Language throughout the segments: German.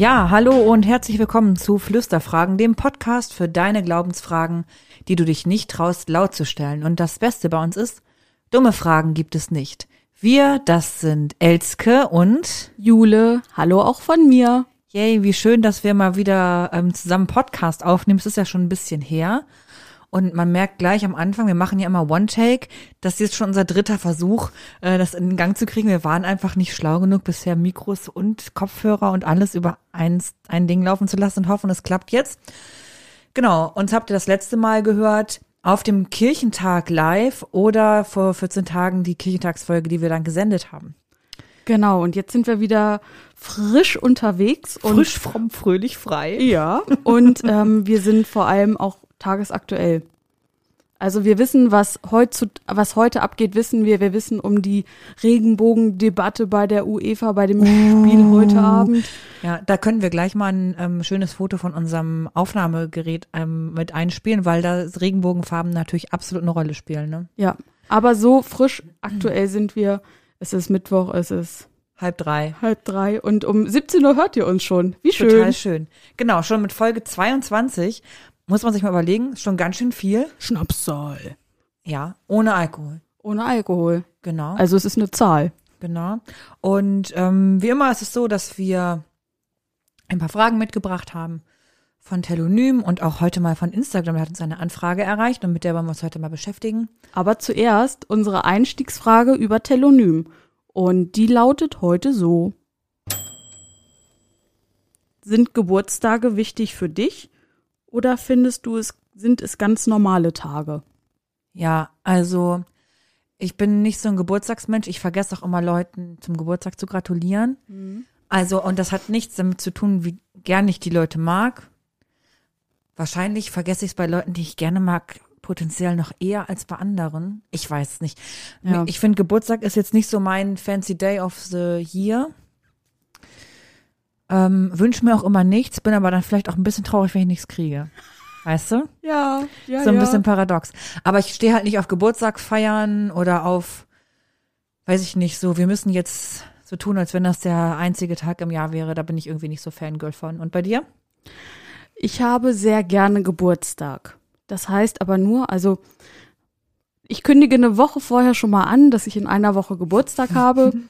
Ja, hallo und herzlich willkommen zu Flüsterfragen, dem Podcast für deine Glaubensfragen, die du dich nicht traust, laut zu stellen. Und das Beste bei uns ist, dumme Fragen gibt es nicht. Wir, das sind Elske und Jule, hallo auch von mir. Yay, wie schön, dass wir mal wieder ähm, zusammen Podcast aufnehmen. Es ist ja schon ein bisschen her. Und man merkt gleich am Anfang, wir machen ja immer One-Take, das ist jetzt schon unser dritter Versuch, äh, das in Gang zu kriegen. Wir waren einfach nicht schlau genug, bisher Mikros und Kopfhörer und alles über eins, ein Ding laufen zu lassen und hoffen, es klappt jetzt. Genau, uns habt ihr das letzte Mal gehört auf dem Kirchentag live oder vor 14 Tagen die Kirchentagsfolge, die wir dann gesendet haben. Genau, und jetzt sind wir wieder frisch unterwegs. Und, Frisch, fromm, fröhlich, frei. Ja. Und ähm, wir sind vor allem auch tagesaktuell. Also wir wissen, was heute, was heute abgeht, wissen wir. Wir wissen um die Regenbogendebatte bei der UEFA, bei dem Spiel heute Abend. Ja, da können wir gleich mal ein ähm, schönes Foto von unserem Aufnahmegerät ähm, mit einspielen, weil da Regenbogenfarben natürlich absolut eine Rolle spielen. Ne? Ja, aber so frisch aktuell sind wir. Es ist Mittwoch, es ist Halb drei. halb drei und um 17 Uhr hört ihr uns schon. Wie schön. Total schön. Genau, schon mit Folge 22 muss man sich mal überlegen, ist schon ganz schön viel. Schnapszahl. Ja, ohne Alkohol. Ohne Alkohol. Genau. Also es ist eine Zahl. Genau. Und ähm, wie immer ist es so, dass wir ein paar Fragen mitgebracht haben von Telonym und auch heute mal von Instagram. Da hat uns eine Anfrage erreicht und mit der wollen wir uns heute mal beschäftigen. Aber zuerst unsere Einstiegsfrage über Telonym. Und die lautet heute so. Sind Geburtstage wichtig für dich oder findest du es, sind es ganz normale Tage? Ja, also ich bin nicht so ein Geburtstagsmensch. Ich vergesse auch immer Leuten zum Geburtstag zu gratulieren. Also, und das hat nichts damit zu tun, wie gern ich die Leute mag. Wahrscheinlich vergesse ich es bei Leuten, die ich gerne mag, potenziell noch eher als bei anderen. Ich weiß es nicht. Ja. Ich finde, Geburtstag ist jetzt nicht so mein fancy day of the year. Ähm, Wünsche mir auch immer nichts, bin aber dann vielleicht auch ein bisschen traurig, wenn ich nichts kriege. Weißt du? Ja, ja, so ein bisschen paradox. Aber ich stehe halt nicht auf Geburtstag feiern oder auf, weiß ich nicht, so, wir müssen jetzt so tun, als wenn das der einzige Tag im Jahr wäre. Da bin ich irgendwie nicht so Fangirl von. Und bei dir? Ich habe sehr gerne Geburtstag. Das heißt aber nur, also ich kündige eine Woche vorher schon mal an, dass ich in einer Woche Geburtstag habe.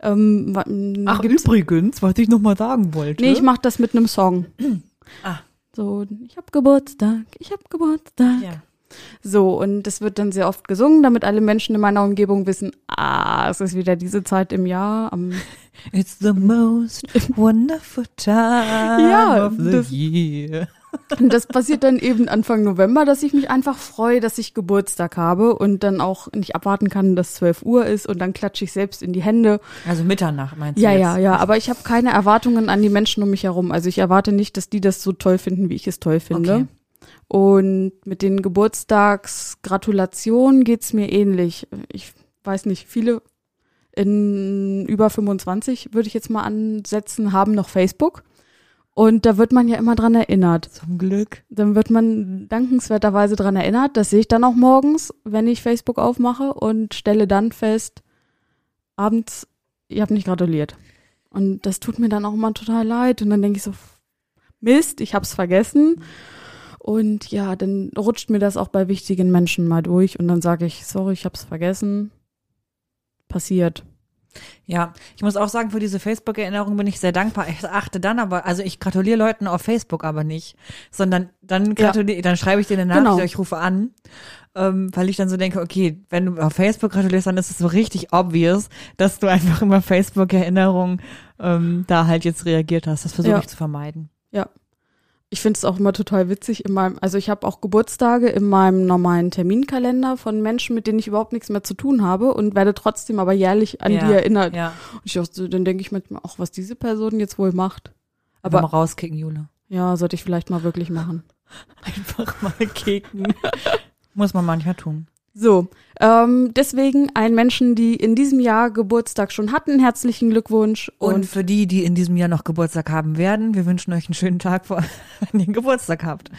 ähm, m, gibt's- übrigens, was ich noch mal sagen wollte. Nee, ich mache das mit einem Song. Ah. So, ich hab Geburtstag, ich hab Geburtstag. ja. So, und das wird dann sehr oft gesungen, damit alle Menschen in meiner Umgebung wissen, ah, es ist wieder diese Zeit im Jahr. Am It's the most wonderful time Ja, of the year. Und das passiert dann eben Anfang November, dass ich mich einfach freue, dass ich Geburtstag habe und dann auch nicht abwarten kann, dass 12 Uhr ist und dann klatsche ich selbst in die Hände. Also Mitternacht meinst du Ja, jetzt? ja, ja, aber ich habe keine Erwartungen an die Menschen um mich herum. Also ich erwarte nicht, dass die das so toll finden, wie ich es toll finde. Okay. Und mit den Geburtstagsgratulationen geht's mir ähnlich. Ich weiß nicht, viele in über 25, würde ich jetzt mal ansetzen, haben noch Facebook. Und da wird man ja immer dran erinnert. Zum Glück. Dann wird man dankenswerterweise dran erinnert. Das sehe ich dann auch morgens, wenn ich Facebook aufmache und stelle dann fest, abends, ihr habt nicht gratuliert. Und das tut mir dann auch immer total leid. Und dann denke ich so, Mist, ich hab's vergessen. Und ja, dann rutscht mir das auch bei wichtigen Menschen mal durch. Und dann sage ich, sorry, ich hab's vergessen. Passiert. Ja, ich muss auch sagen, für diese Facebook-Erinnerung bin ich sehr dankbar. Ich achte dann aber, also ich gratuliere Leuten auf Facebook aber nicht, sondern dann gratuliere, dann schreibe ich dir eine Nachricht, Genau. ich rufe an, ähm, weil ich dann so denke, okay, wenn du auf Facebook gratulierst, dann ist es so richtig obvious, dass du einfach immer Facebook-Erinnerungen ähm, da halt jetzt reagiert hast. Das versuche Ja. ich zu vermeiden. Ja. Ich finde es auch immer total witzig in meinem, also ich habe auch Geburtstage in meinem normalen Terminkalender von Menschen, mit denen ich überhaupt nichts mehr zu tun habe und werde trotzdem aber jährlich an ja, die erinnert. Ja, Und ich auch dann denke ich manchmal auch, was diese Person jetzt wohl macht. aber Aber mal rauskicken, Jule. ja, sollte ich vielleicht mal wirklich machen. Einfach mal kicken. Muss man manchmal tun. So, ähm, deswegen allen Menschen, die in diesem Jahr Geburtstag schon hatten, herzlichen Glückwunsch. Und, Und, für die, die in diesem Jahr noch Geburtstag haben werden, wir wünschen euch einen schönen Tag, vor, wenn ihr Geburtstag habt.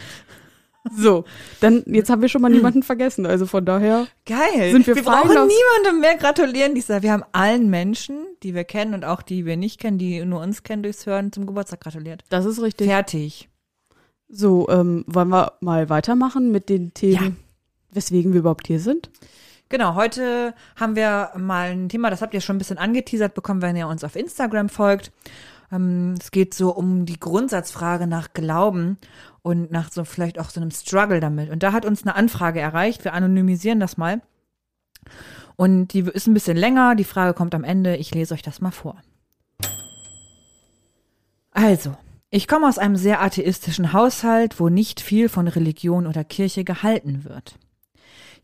so, dann jetzt haben wir schon mal niemanden vergessen. Also von daher. Geil. Sind wir wir brauchen niemandem mehr gratulieren. Dieser, wir haben allen Menschen, die wir kennen und auch die wir nicht kennen, die nur uns kennen durchs Hören, zum Geburtstag gratuliert. Das ist richtig. Fertig. So, ähm, wollen wir mal weitermachen mit den Themen, weswegen wir überhaupt hier sind? Genau, heute haben wir mal ein Thema, das habt ihr schon ein bisschen angeteasert bekommen, wenn ihr uns auf Instagram folgt. Ähm, es geht so um die Grundsatzfrage nach Glauben und nach so vielleicht auch so einem Struggle damit. Und da hat uns eine Anfrage erreicht. Wir anonymisieren das mal. Und die ist ein bisschen länger. Die Frage kommt am Ende. Ich lese euch das mal vor. Also, ich komme aus einem sehr atheistischen Haushalt, wo nicht viel von Religion oder Kirche gehalten wird.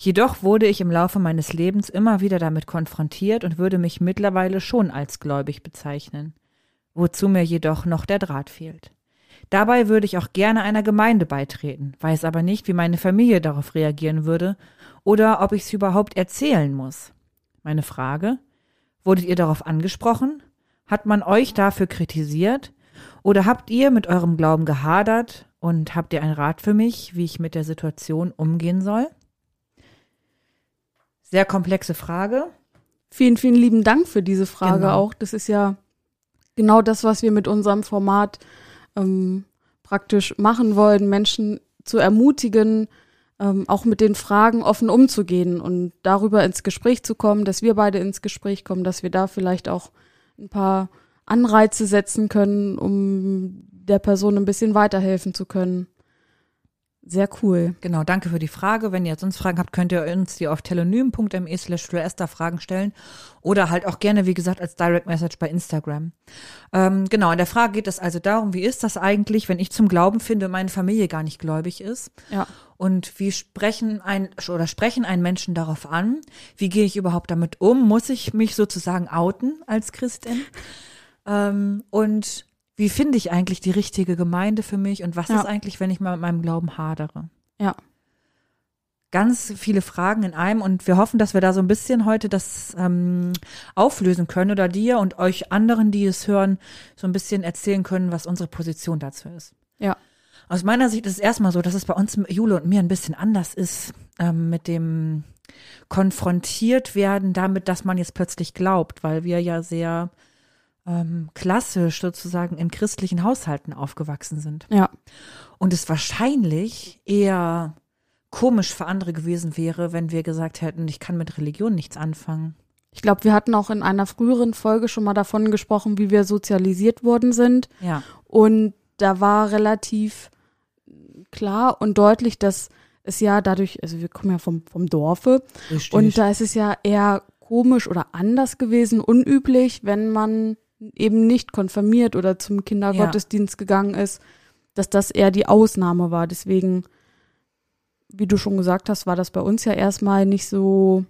Jedoch wurde ich im Laufe meines Lebens immer wieder damit konfrontiert und würde mich mittlerweile schon als gläubig bezeichnen, wozu mir jedoch noch der Draht fehlt. Dabei würde ich auch gerne einer Gemeinde beitreten, weiß aber nicht, wie meine Familie darauf reagieren würde oder ob ich es überhaupt erzählen muss. Meine Frage, wurdet ihr darauf angesprochen? Hat man euch dafür kritisiert? Oder habt ihr mit eurem Glauben gehadert und habt ihr einen Rat für mich, wie ich mit der Situation umgehen soll? Sehr komplexe Frage. Vielen, vielen lieben Dank für diese Frage Genau. auch. Das ist ja genau das, was wir mit unserem Format ähm, praktisch machen wollen, Menschen zu ermutigen, ähm, auch mit den Fragen offen umzugehen und darüber ins Gespräch zu kommen, dass wir beide ins Gespräch kommen, dass wir da vielleicht auch ein paar Anreize setzen können, um der Person ein bisschen weiterhelfen zu können. Sehr cool. Genau, danke für die Frage. Wenn ihr sonst Fragen habt, könnt ihr uns die auf telonym.me slash Fragen stellen oder halt auch gerne, wie gesagt, als Direct Message bei Instagram. Ähm, genau, in der Frage geht es also darum, wie ist das eigentlich, wenn ich zum Glauben finde und meine Familie gar nicht gläubig ist? Ja. Und wie sprechen ein oder sprechen einen Menschen darauf an? Wie gehe ich überhaupt damit um? Muss ich mich sozusagen outen als Christin? Ähm, und wie finde ich eigentlich die richtige Gemeinde für mich? Und was Ja. ist eigentlich, wenn ich mal mit meinem Glauben hadere? Ja. Ganz viele Fragen in einem und wir hoffen, dass wir da so ein bisschen heute das ähm, auflösen können oder dir und euch anderen, die es hören, so ein bisschen erzählen können, was unsere Position dazu ist. Ja. Aus meiner Sicht ist es erstmal so, dass es bei uns Jule und mir ein bisschen anders ist ähm, mit dem konfrontiert werden damit, dass man jetzt plötzlich glaubt, weil wir ja sehr ähm, klassisch sozusagen in christlichen Haushalten aufgewachsen sind. Ja. Und es wahrscheinlich eher komisch für andere gewesen wäre, wenn wir gesagt hätten, ich kann mit Religion nichts anfangen. Ich glaube, wir hatten auch in einer früheren Folge schon mal davon gesprochen, wie wir sozialisiert worden sind. Ja, Und da war relativ klar und deutlich, dass es ja dadurch, also wir kommen ja vom, vom Dorfe, richtig. und da ist es ja eher komisch oder anders gewesen, unüblich, wenn man eben nicht konfirmiert oder zum Kindergottesdienst gegangen ist, dass das eher die Ausnahme war. Deswegen, wie du schon gesagt hast, war das bei uns ja erstmal nicht so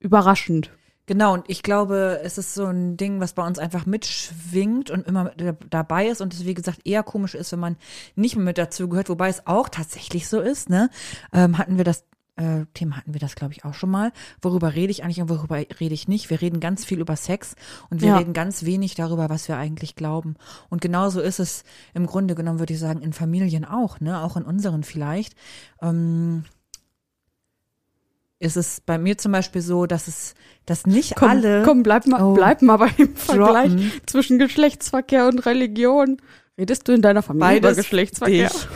überraschend. Genau, und ich glaube, es ist so ein Ding, was bei uns einfach mitschwingt und immer dabei ist und es, wie gesagt, eher komisch ist, wenn man nicht mehr mit dazu gehört, wobei es auch tatsächlich so ist, ne? Ähm, hatten wir das äh, Thema hatten wir das, glaube ich, auch schon mal. Worüber rede ich eigentlich und worüber rede ich nicht? Wir reden ganz viel über Sex und wir Ja. reden ganz wenig darüber, was wir eigentlich glauben. Und genauso ist es im Grunde genommen, würde ich sagen, in Familien auch, ne? Auch in unseren vielleicht. Ähm, ist es bei mir zum Beispiel so, dass es, dass nicht Komm, alle komm bleib mal, Oh. bleib mal beim Vergleich zwischen Geschlechtsverkehr und Religion. Redest du in deiner Familie über Beides Geschlechtsverkehr? dich.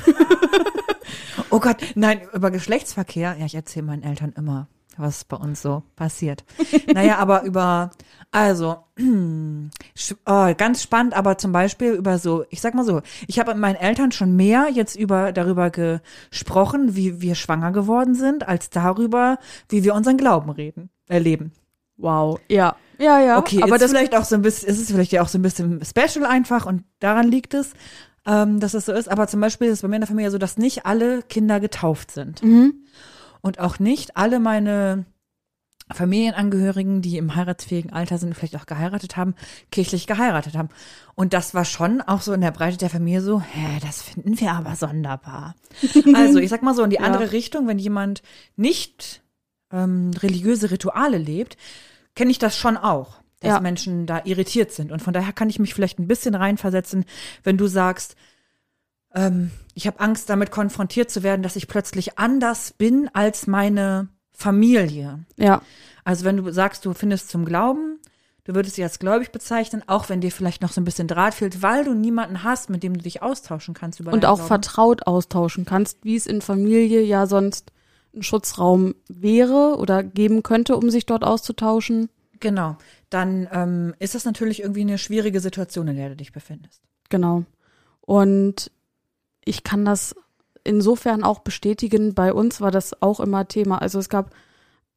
Oh Gott, nein, über Geschlechtsverkehr. Ja, ich erzähle meinen Eltern immer, was bei uns so passiert. naja, aber über, also, oh, ganz spannend, aber zum Beispiel über so, ich sag mal so, ich habe mit meinen Eltern schon mehr jetzt über darüber gesprochen, wie wir schwanger geworden sind, als darüber, wie wir unseren Glauben reden, erleben. Wow, ja. Ja, ja. Okay, aber ist das vielleicht auch so ein bisschen, ist es vielleicht ja auch so ein bisschen special einfach und daran liegt es, ähm, dass es so ist. Aber zum Beispiel ist es bei mir in der Familie so, dass nicht alle Kinder getauft sind. Mhm. Und auch nicht alle meine Familienangehörigen, die im heiratsfähigen Alter sind, vielleicht auch geheiratet haben, kirchlich geheiratet haben. Und das war schon auch so in der Breite der Familie so, hä, das finden wir aber sonderbar. also ich sag mal so in die Ja. andere Richtung, wenn jemand nicht ähm, religiöse Rituale lebt, kenne ich das schon auch, dass Ja. Menschen da irritiert sind. Und von daher kann ich mich vielleicht ein bisschen reinversetzen, wenn du sagst, ähm, ich habe Angst, damit konfrontiert zu werden, dass ich plötzlich anders bin als meine Familie. Ja, Also wenn du sagst, du findest zum Glauben, du würdest dich als gläubig bezeichnen, auch wenn dir vielleicht noch so ein bisschen Draht fehlt, weil du niemanden hast, mit dem du dich austauschen kannst über und auch Glauben. vertraut austauschen kannst, wie es in Familie ja sonst ein Schutzraum wäre oder geben könnte, um sich dort auszutauschen. Genau. Dann ähm, ist das natürlich irgendwie eine schwierige Situation, in der du dich befindest. Genau. Und ich kann das insofern auch bestätigen. Bei uns war das auch immer Thema. Also es gab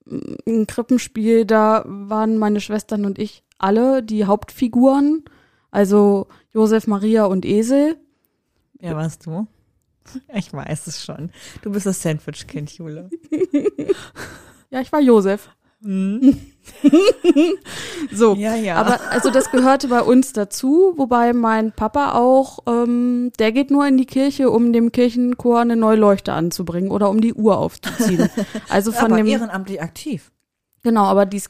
mm, ein Krippenspiel, da waren meine Schwestern und ich alle die Hauptfiguren. Also Josef, Maria und Esel. Ja, warst du? Ich weiß es schon. Du bist das Sandwich-Kind, Jule. Ja, ich war Josef. so. Ja, ja. Aber also das gehörte bei uns dazu, wobei mein Papa auch, ähm, der geht nur in die Kirche, um dem Kirchenchor eine neue Leuchte anzubringen oder um die Uhr aufzuziehen. Also von aber dem ehrenamtlich aktiv. genau, aber dies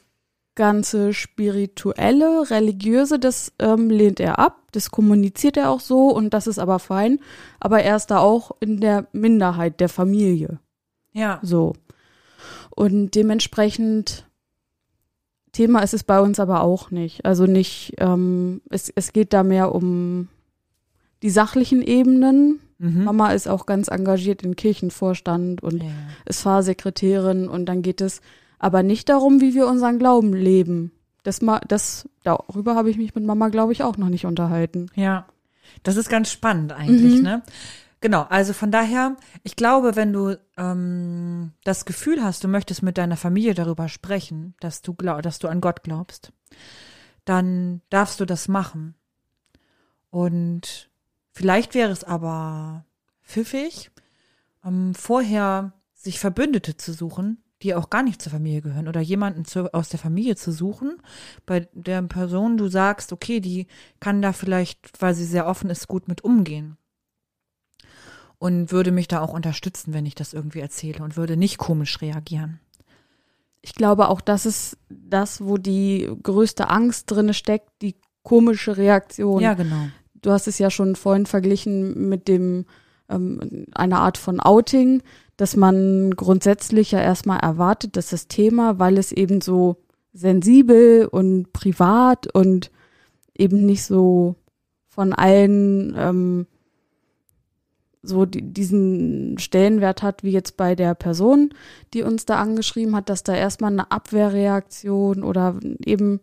ganze spirituelle, religiöse, das ähm, lehnt er ab, das kommuniziert er auch so und das ist aber fein. Aber er ist da auch in der Minderheit der Familie. Ja. So. Und dementsprechend Thema ist es bei uns aber auch nicht. Also nicht, ähm, es, es geht da mehr um die sachlichen Ebenen. Mhm. Mama ist auch ganz engagiert im Kirchenvorstand und Ja. ist Fahrsekretärin und dann geht es aber nicht darum, wie wir unseren Glauben leben. Das, ma- das, darüber habe ich mich mit Mama, glaube ich, auch noch nicht unterhalten. Ja, das ist ganz spannend eigentlich, Mhm. ne? Genau, also von daher, ich glaube, wenn du ähm, das Gefühl hast, du möchtest mit deiner Familie darüber sprechen, dass du glaub, dass du an Gott glaubst, dann darfst du das machen. Und vielleicht wäre es aber pfiffig, ähm, vorher sich Verbündete zu suchen, die auch gar nicht zur Familie gehören oder jemanden zu, aus der Familie zu suchen, bei der Person du sagst, okay, die kann da vielleicht, weil sie sehr offen ist, gut mit umgehen. Und würde mich da auch unterstützen, wenn ich das irgendwie erzähle und würde nicht komisch reagieren. Ich glaube auch, das ist das, wo die größte Angst drinne steckt, die komische Reaktion. Ja, genau. du hast es ja schon vorhin verglichen mit dem ähm, einer Art von Outing, dass man grundsätzlich ja erstmal erwartet, dass das Thema, weil es eben so sensibel und privat und eben nicht so von allen ähm, so die, diesen Stellenwert hat, wie jetzt bei der Person, die uns da angeschrieben hat, dass da erstmal eine Abwehrreaktion oder eben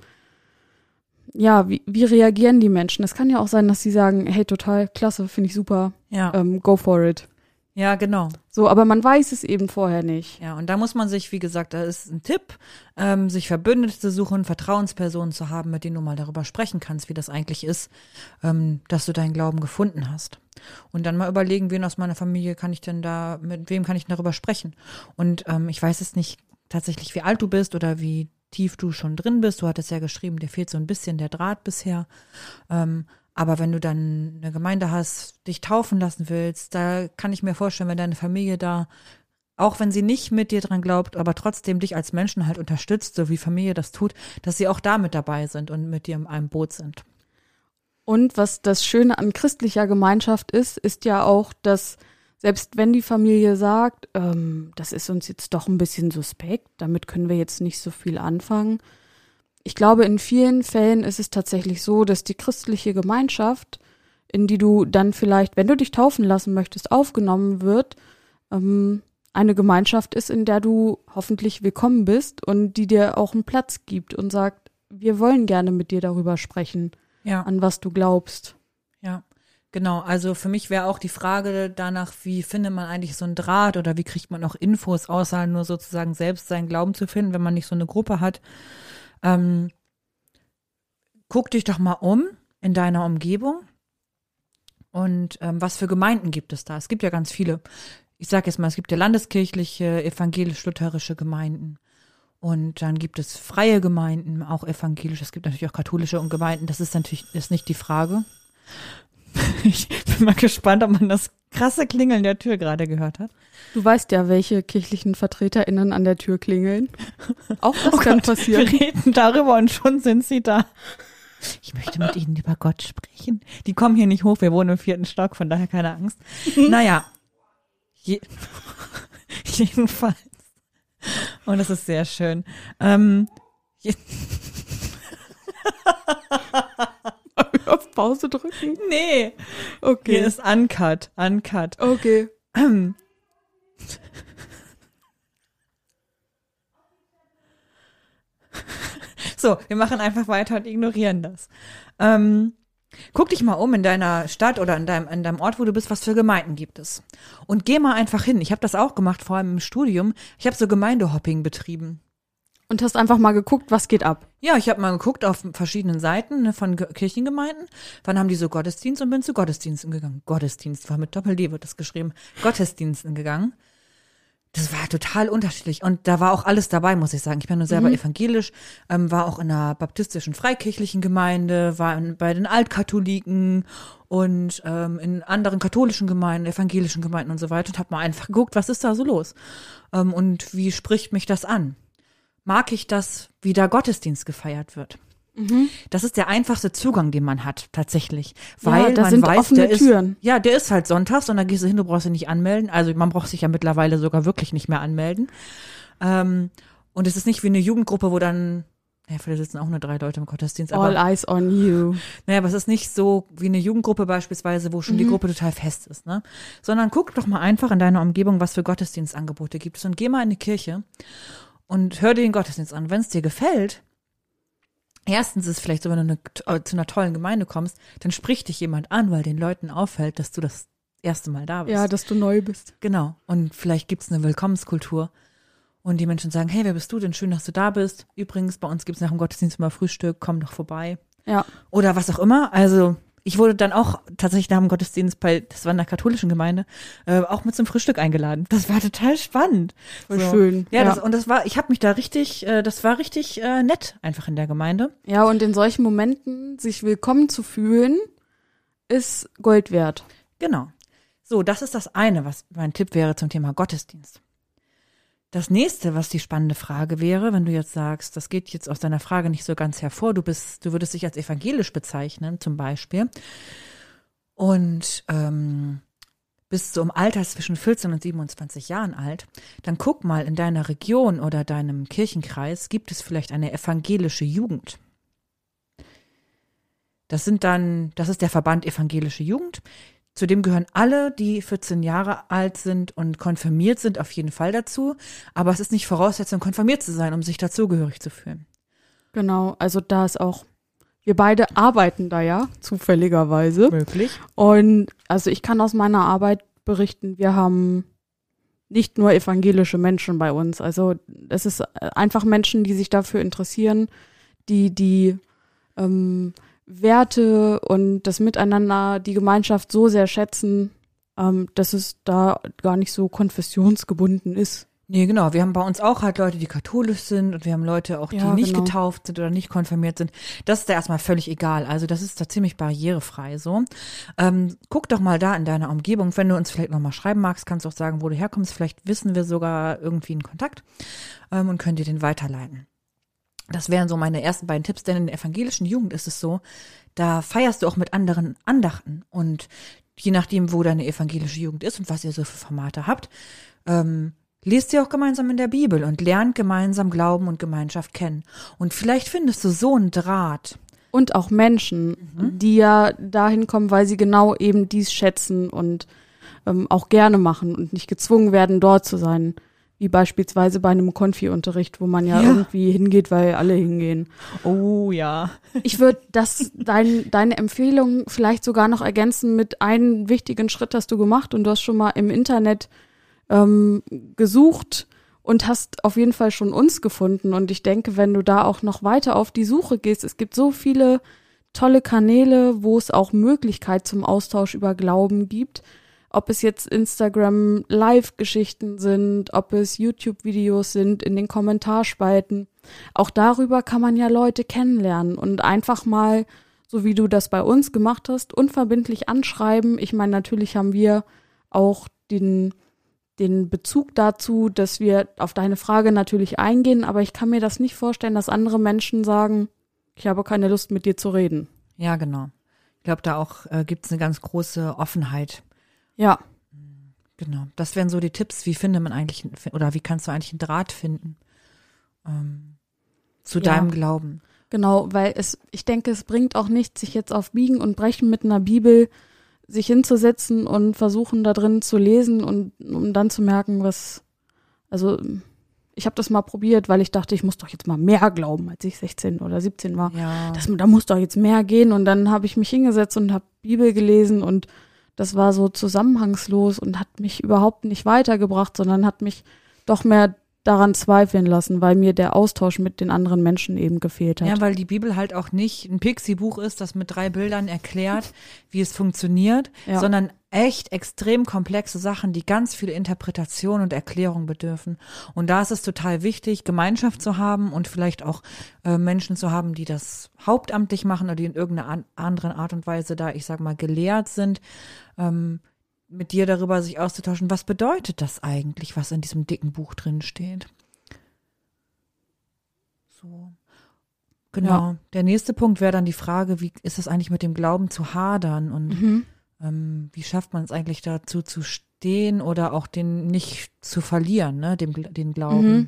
ja, wie, wie reagieren die Menschen? Es kann ja auch sein, dass sie sagen, hey, total klasse, finde ich super, Ja, ähm, go for it. ja, genau. So, aber man weiß es eben vorher nicht. Ja, und da muss man sich, wie gesagt, da ist ein Tipp, ähm, sich Verbündete zu suchen, Vertrauenspersonen zu haben, mit denen du mal darüber sprechen kannst, wie das eigentlich ist, ähm, dass du deinen Glauben gefunden hast. Und dann mal überlegen, wen aus meiner Familie kann ich denn da, mit wem kann ich darüber sprechen? Und ähm, ich weiß jetzt nicht tatsächlich, wie alt du bist oder wie tief du schon drin bist. Du hattest ja geschrieben, dir fehlt so ein bisschen der Draht bisher. Ähm, aber wenn du dann eine Gemeinde hast, dich taufen lassen willst, da kann ich mir vorstellen, wenn deine Familie da, auch wenn sie nicht mit dir dran glaubt, aber trotzdem dich als Menschen halt unterstützt, so wie Familie das tut, dass sie auch da mit dabei sind und mit dir in einem Boot sind. Und was das Schöne an christlicher Gemeinschaft ist, ist ja auch, dass selbst wenn die Familie sagt, ähm, das ist uns jetzt doch ein bisschen suspekt, damit können wir jetzt nicht so viel anfangen. Ich glaube, in vielen Fällen ist es tatsächlich so, dass die christliche Gemeinschaft, in die du dann vielleicht, wenn du dich taufen lassen möchtest, aufgenommen wird, ähm, eine Gemeinschaft ist, in der du hoffentlich willkommen bist und die dir auch einen Platz gibt und sagt, wir wollen gerne mit dir darüber sprechen, Ja. an was du glaubst. Ja, genau. Also für mich wäre auch die Frage danach, wie findet man eigentlich so einen Draht oder wie kriegt man auch Infos, außer nur sozusagen selbst seinen Glauben zu finden, wenn man nicht so eine Gruppe hat. Ähm, guck dich doch mal um in deiner Umgebung und ähm, was für Gemeinden gibt es da? Es gibt ja ganz viele. Ich sage jetzt mal, es gibt ja landeskirchliche, evangelisch-lutherische Gemeinden. Und dann gibt es freie Gemeinden, auch evangelisch. Es gibt natürlich auch katholische und Gemeinden. Das ist natürlich ist nicht die Frage. Ich bin mal gespannt, ob man das krasse Klingeln der Tür gerade gehört hat. Du weißt ja, welche kirchlichen VertreterInnen an der Tür klingeln. Auch das Oh kann Gott, passieren. Wir reden darüber und schon sind sie da. Ich möchte mit Ihnen über Gott sprechen. Die kommen hier nicht hoch, wir wohnen im vierten Stock, von daher keine Angst. Naja, Je jedenfalls. Und das ist sehr schön. Ähm, Pause drücken. nee, Okay. hier ist Uncut, Uncut. Okay. So, wir machen einfach weiter und ignorieren das. Ähm, guck dich mal um in deiner Stadt oder in deinem, in deinem Ort, wo du bist, was für Gemeinden gibt es. Und geh mal einfach hin. Ich habe das auch gemacht, vor allem im Studium. Ich habe so Gemeindehopping betrieben. Und hast einfach mal geguckt, was geht ab. Ja, ich habe mal geguckt auf verschiedenen Seiten ne, von Ge- Kirchengemeinden. Wann haben die so Gottesdienst und bin zu Gottesdiensten gegangen. Gottesdienst war mit Doppel-D wird das geschrieben. Gottesdiensten gegangen. Das war total unterschiedlich. Und da war auch alles dabei, muss ich sagen. Ich bin nur selber evangelisch, ähm, war auch in einer baptistischen freikirchlichen Gemeinde, war in, bei den Altkatholiken und ähm, in anderen katholischen Gemeinden, evangelischen Gemeinden und so weiter und habe mal einfach geguckt, was ist da so los? Ähm, und wie spricht mich das an? Mag ich das, wie da Gottesdienst gefeiert wird? Das ist der einfachste Zugang, den man hat, tatsächlich. Ja, Weil da man sind weiß, offene der ist, Türen. ja, der ist halt sonntags und da gehst du hin, du brauchst dich nicht anmelden. Also man braucht sich ja mittlerweile sogar wirklich nicht mehr anmelden. Ähm, und es ist nicht wie eine Jugendgruppe, wo dann, ja, vielleicht sitzen auch nur drei Leute im Gottesdienst, aber, All eyes on you. naja, aber es ist nicht so wie eine Jugendgruppe beispielsweise, wo schon die Gruppe total fest ist, ne? Sondern guck doch mal einfach in deiner Umgebung, was für Gottesdienstangebote gibt es und geh mal in die Kirche und hör dir den Gottesdienst an. Wenn es dir gefällt, erstens ist es vielleicht so, wenn du eine, äh, zu einer tollen Gemeinde kommst, dann spricht dich jemand an, weil den Leuten auffällt, dass du das erste Mal da bist. Ja, dass du neu bist. Genau. Und vielleicht gibt's eine Willkommenskultur. Und die Menschen sagen, hey, wer bist du denn? Schön, dass du da bist. Übrigens, bei uns gibt's nach dem Gottesdienst immer Frühstück, komm doch vorbei. Ja. Oder was auch immer. Also ich wurde dann auch tatsächlich nach dem Gottesdienst bei, das war in der katholischen Gemeinde, äh, auch mit zum Frühstück eingeladen. Das war total spannend. Voll schön. Ja, Ja. Das, und das war, ich habe mich da richtig, äh, das war richtig äh, nett einfach in der Gemeinde. Ja, und in solchen Momenten sich willkommen zu fühlen, ist Gold wert. Genau. So, das ist das eine, was mein Tipp wäre zum Thema Gottesdienst. Das nächste, was die spannende Frage wäre, wenn du jetzt sagst, das geht jetzt aus deiner Frage nicht so ganz hervor, du bist, du würdest dich als evangelisch bezeichnen, zum Beispiel, und ähm, bist so im Alter zwischen 14 und 27 Jahren alt, dann guck mal in deiner Region oder deinem Kirchenkreis, gibt es vielleicht eine evangelische Jugend? Das sind dann, das ist der Verband Evangelische Jugend. Zu dem gehören alle, die 14 Jahre alt sind und konfirmiert sind, auf jeden Fall dazu. Aber es ist nicht Voraussetzung, konfirmiert zu sein, um sich dazugehörig zu fühlen. Genau, also da ist auch, wir beide arbeiten da ja, zufälligerweise. Möglich. Und also ich kann aus meiner Arbeit berichten, wir haben nicht nur evangelische Menschen bei uns. Also es ist einfach Menschen, die sich dafür interessieren, die die ähm, Werte und das Miteinander, die Gemeinschaft so sehr schätzen, ähm, dass es da gar nicht so konfessionsgebunden ist. Nee, genau. Wir haben bei uns auch halt Leute, die katholisch sind und wir haben Leute auch, die Ja, nicht genau. getauft sind oder nicht konfirmiert sind. Das ist da erstmal völlig egal. Also das ist da ziemlich barrierefrei so. Ähm, guck doch mal da in deiner Umgebung. Wenn du uns vielleicht nochmal schreiben magst, kannst du auch sagen, wo du herkommst. Vielleicht wissen wir sogar irgendwie einen Kontakt ähm, und können dir den weiterleiten. Das wären so meine ersten beiden Tipps, denn in der evangelischen Jugend ist es so, da feierst du auch mit anderen Andachten und je nachdem, wo deine evangelische Jugend ist und was ihr so für Formate habt, ähm, lest ihr auch gemeinsam in der Bibel und lernt gemeinsam Glauben und Gemeinschaft kennen. Und vielleicht findest du so einen Draht. Und auch Menschen, die ja dahin kommen, weil sie genau eben dies schätzen und ähm, auch gerne machen und nicht gezwungen werden, dort zu sein. Wie beispielsweise bei einem Konfi-Unterricht, wo man ja, Ja. irgendwie hingeht, weil alle hingehen. Oh ja. Ich würde das, dein, deine Empfehlung vielleicht sogar noch ergänzen mit einem wichtigen Schritt hast du gemacht und du hast schon mal im Internet ähm, gesucht und hast auf jeden Fall schon uns gefunden. Und ich denke, wenn du da auch noch weiter auf die Suche gehst, es gibt so viele tolle Kanäle, wo es auch Möglichkeit zum Austausch über Glauben gibt. Ob es jetzt Instagram Live-Geschichten sind, ob es YouTube-Videos sind in den Kommentarspalten. Auch darüber kann man ja Leute kennenlernen und einfach mal so wie du das bei uns gemacht hast, unverbindlich anschreiben. Ich meine, natürlich haben wir auch den, den Bezug dazu, dass wir auf deine Frage natürlich eingehen, aber ich kann mir das nicht vorstellen, dass andere Menschen sagen, ich habe keine Lust mit dir zu reden. Ja, genau. Ich glaube, da auch äh, gibt es eine ganz große Offenheit. Ja. Genau. Das wären so die Tipps, wie findet man eigentlich oder wie kannst du eigentlich einen Draht finden ähm, zu Ja. deinem Glauben? Genau, weil es, ich denke, es bringt auch nichts, sich jetzt auf Biegen und Brechen mit einer Bibel sich hinzusetzen und versuchen da drin zu lesen und um dann zu merken, was, also ich habe das mal probiert, weil ich dachte, ich muss doch jetzt mal mehr glauben, als ich 16 oder 17 war. Ja. Das, da muss doch jetzt mehr gehen und dann habe ich mich hingesetzt und habe Bibel gelesen und das war so zusammenhangslos und hat mich überhaupt nicht weitergebracht, sondern hat mich doch mehr daran zweifeln lassen, weil mir der Austausch mit den anderen Menschen eben gefehlt hat. Ja, weil die Bibel halt auch nicht ein Pixie-Buch ist, das mit drei Bildern erklärt, wie es funktioniert, Ja. sondern echt extrem komplexe Sachen, die ganz viel Interpretation und Erklärung bedürfen. Und da ist es total wichtig, Gemeinschaft zu haben und vielleicht auch äh, Menschen zu haben, die das hauptamtlich machen oder die in irgendeiner an anderen Art und Weise da, ich sag mal, gelehrt sind, ähm, mit dir darüber sich auszutauschen, was bedeutet das eigentlich, was in diesem dicken Buch drin steht. So. Genau. Ja. Der nächste Punkt wäre dann die Frage, wie ist es eigentlich mit dem Glauben zu hadern und Mhm. ähm, wie schafft man es eigentlich dazu zu stehen oder auch den nicht zu verlieren, ne, dem, den Glauben. Mhm.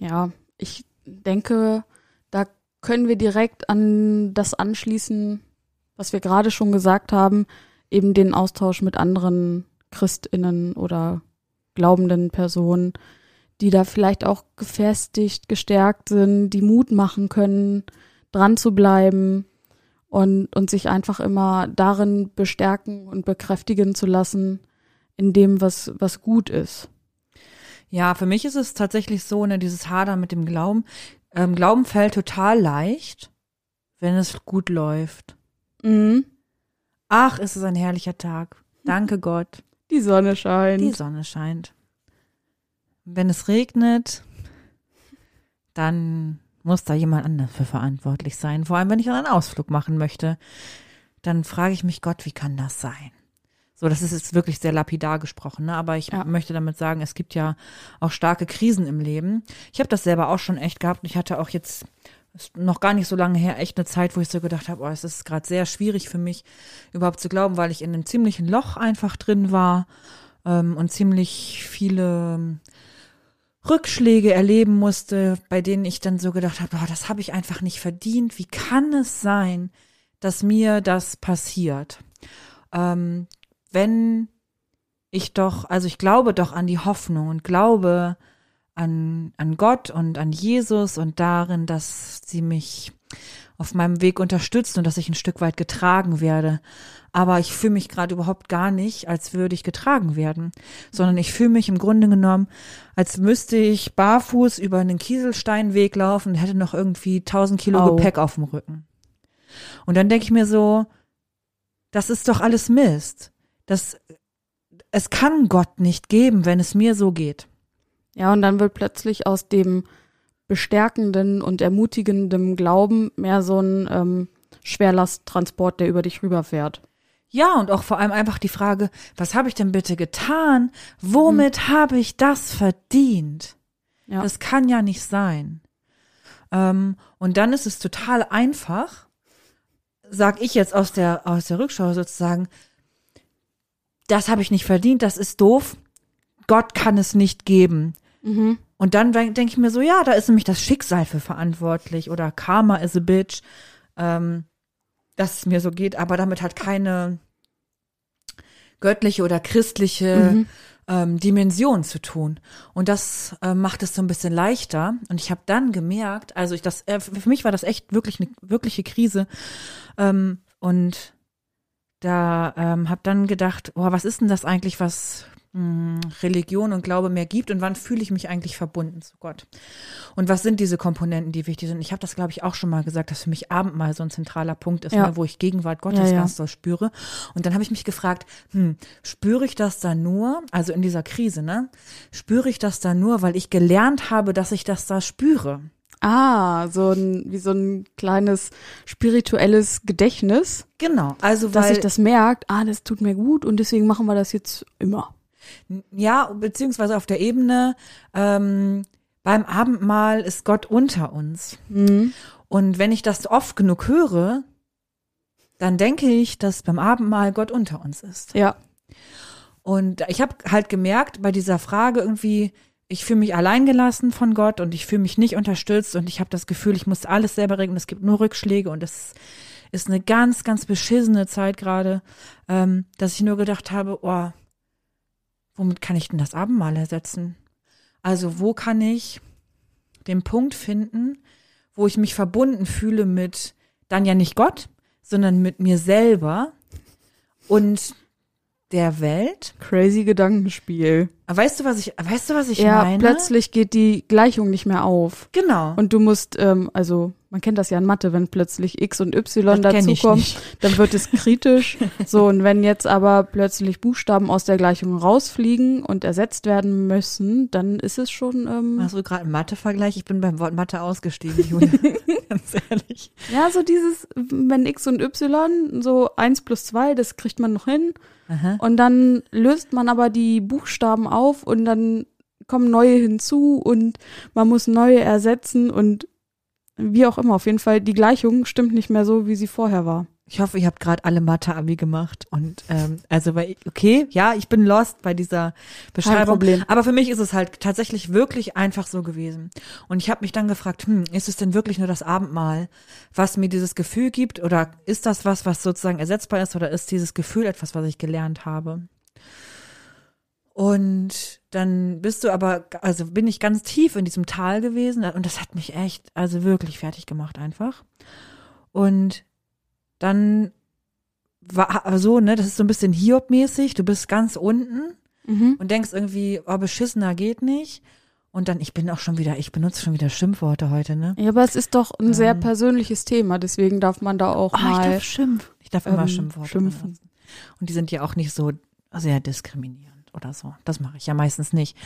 Ja, ich denke, da können wir direkt an das anschließen, was wir gerade schon gesagt haben, eben den Austausch mit anderen Christinnen oder glaubenden Personen, die da vielleicht auch gefestigt, gestärkt sind, die Mut machen können, dran zu bleiben und, und sich einfach immer darin bestärken und bekräftigen zu lassen, in dem, was, was gut ist. Ja, für mich ist es tatsächlich so, ne, dieses Hadern mit dem Glauben. Ähm, Glauben fällt total leicht, wenn es gut läuft. Mhm. Ach, ist es ein herrlicher Tag. Danke Gott. Die Sonne scheint. Die Sonne scheint. Wenn es regnet, dann muss da jemand anders für verantwortlich sein. Vor allem, wenn ich einen Ausflug machen möchte, dann frage ich mich, Gott, wie kann das sein? So, das ist jetzt wirklich sehr lapidar gesprochen, ne? aber ich Ja. möchte damit sagen, es gibt ja auch starke Krisen im Leben. Ich habe das selber auch schon echt gehabt. und Ich hatte auch jetzt noch gar nicht so lange her echt eine Zeit, wo ich so gedacht habe, oh, es ist gerade sehr schwierig für mich überhaupt zu glauben, weil ich in einem ziemlichen Loch einfach drin war ähm, und ziemlich viele ähm, Rückschläge erleben musste, bei denen ich dann so gedacht habe, oh, das habe ich einfach nicht verdient. Wie kann es sein, dass mir das passiert? Ähm, wenn ich doch, also ich glaube doch an die Hoffnung und glaube an, an Gott und an Jesus und darin, dass sie mich auf meinem Weg unterstützt und dass ich ein Stück weit getragen werde. Aber ich fühle mich gerade überhaupt gar nicht, als würde ich getragen werden, sondern ich fühle mich im Grunde genommen, als müsste ich barfuß über einen Kieselsteinweg laufen und hätte noch irgendwie 1000 Kilo Au. Gepäck auf dem Rücken. Und dann denke ich mir so, das ist doch alles Mist. Das, es kann Gott nicht geben, wenn es mir so geht. Ja, und dann wird plötzlich aus dem bestärkenden und ermutigenden Glauben mehr so ein ähm, Schwerlasttransport, der über dich rüberfährt. Ja, und auch vor allem einfach die Frage, was habe ich denn bitte getan? Womit habe ich das verdient? Ja. Das kann ja nicht sein. Ähm, und dann ist es total einfach, sag ich jetzt aus der, aus der Rückschau sozusagen, das habe ich nicht verdient, das ist doof, Gott kann es nicht geben. Mhm. Und dann denke ich mir so, ja, da ist nämlich das Schicksal für verantwortlich oder Karma is a bitch, ähm, dass es mir so geht, aber damit hat keine göttliche oder christliche Mhm. ähm, Dimension zu tun. Und das äh, macht es so ein bisschen leichter. Und ich habe dann gemerkt, also ich das, äh, für mich war das echt wirklich eine wirkliche Krise. Ähm, und da ähm, habe dann gedacht, oh, was ist denn das eigentlich, was Religion und Glaube mehr gibt und wann fühle ich mich eigentlich verbunden zu Gott? Und was sind diese Komponenten, die wichtig sind? Ich habe das, glaube ich, auch schon mal gesagt, dass für mich Abendmahl so ein zentraler Punkt ist, Ja. ne, wo ich Gegenwart Gottes Ja, ja. ganz doll spüre. Und dann habe ich mich gefragt, hm, spüre ich das da nur, also in dieser Krise, ne? Spüre ich das da nur, weil ich gelernt habe, dass ich das da spüre? Ah, so ein, wie so ein kleines spirituelles Gedächtnis, Genau, also dass weil sich das merkt, ah, das tut mir gut und deswegen machen wir das jetzt immer. Ja, beziehungsweise auf der Ebene ähm, beim Abendmahl ist Gott unter uns. Mhm. Und wenn ich das oft genug höre, dann denke ich, dass beim Abendmahl Gott unter uns ist. Ja. Und ich habe halt gemerkt bei dieser Frage irgendwie, ich fühle mich alleingelassen von Gott und ich fühle mich nicht unterstützt und ich habe das Gefühl, ich muss alles selber regeln, es gibt nur Rückschläge und es ist eine ganz, ganz beschissene Zeit gerade, ähm, dass ich nur gedacht habe, oh, womit kann ich denn das Abendmahl ersetzen? Also wo kann ich den Punkt finden, wo ich mich verbunden fühle mit dann ja nicht Gott, sondern mit mir selber und der Welt. Crazy Gedankenspiel. Aber Weißt du, was ich, weißt du, was ich ja, meine? plötzlich geht die Gleichung nicht mehr auf. Genau. Und du musst, ähm, also man kennt das ja in Mathe, wenn plötzlich X und Y dazukommen, dann wird es kritisch. so, und wenn jetzt aber plötzlich Buchstaben aus der Gleichung rausfliegen und ersetzt werden müssen, dann ist es schon, ähm, Hast du gerade einen Mathe-Vergleich? Ich bin beim Wort Mathe ausgestiegen, Julia. Ganz ehrlich. ja, so dieses, wenn X und Y, so eins plus zwei, das kriegt man noch hin. Aha. Und dann löst man aber die Buchstaben auf und dann kommen neue hinzu und man muss neue ersetzen und wie auch immer, auf jeden Fall, die Gleichung stimmt nicht mehr so, wie sie vorher war. Ich hoffe, ihr habt gerade alle Mathe-Abi gemacht. Und ähm, also weil, okay, ja, ich bin lost bei dieser Beschreibung. Problem. Aber für mich ist es halt tatsächlich wirklich einfach so gewesen. Und ich habe mich dann gefragt, hm, ist es denn wirklich nur das Abendmahl, was mir dieses Gefühl gibt? Oder ist das was, was sozusagen ersetzbar ist? Oder ist dieses Gefühl etwas, was ich gelernt habe? Und dann bist du aber, also bin ich ganz tief in diesem Tal gewesen und das hat mich echt, also wirklich fertig gemacht einfach. Und dann war so, ne, das ist so ein bisschen Hiob-mäßig, du bist ganz unten Mhm. und denkst irgendwie, oh, beschissener geht nicht. Und dann, ich bin auch schon wieder, ich benutze schon wieder Schimpfworte heute, ne? Ja, aber es ist doch ein sehr Ähm. persönliches Thema, deswegen darf man da auch Oh, ich mal darf schimpfen. Ich darf immer ähm, Schimpfworte schimpfen. benutzen. Und die sind ja auch nicht so sehr diskriminierend oder so. Das mache ich ja meistens nicht.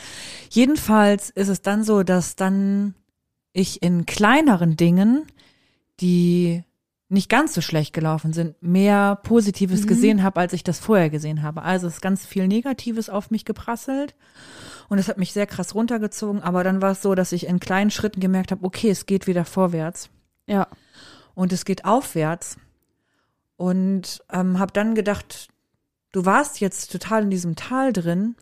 Jedenfalls ist es dann so, dass dann ich in kleineren Dingen, die nicht ganz so schlecht gelaufen sind, mehr Positives Mhm. gesehen habe, als ich das vorher gesehen habe. Also es ist ganz viel Negatives auf mich geprasselt und es hat mich sehr krass runtergezogen. Aber dann war es so, dass ich in kleinen Schritten gemerkt habe, okay, es geht wieder vorwärts Ja. und es geht aufwärts. Und ähm, habe dann gedacht, du warst jetzt total in diesem Tal drin,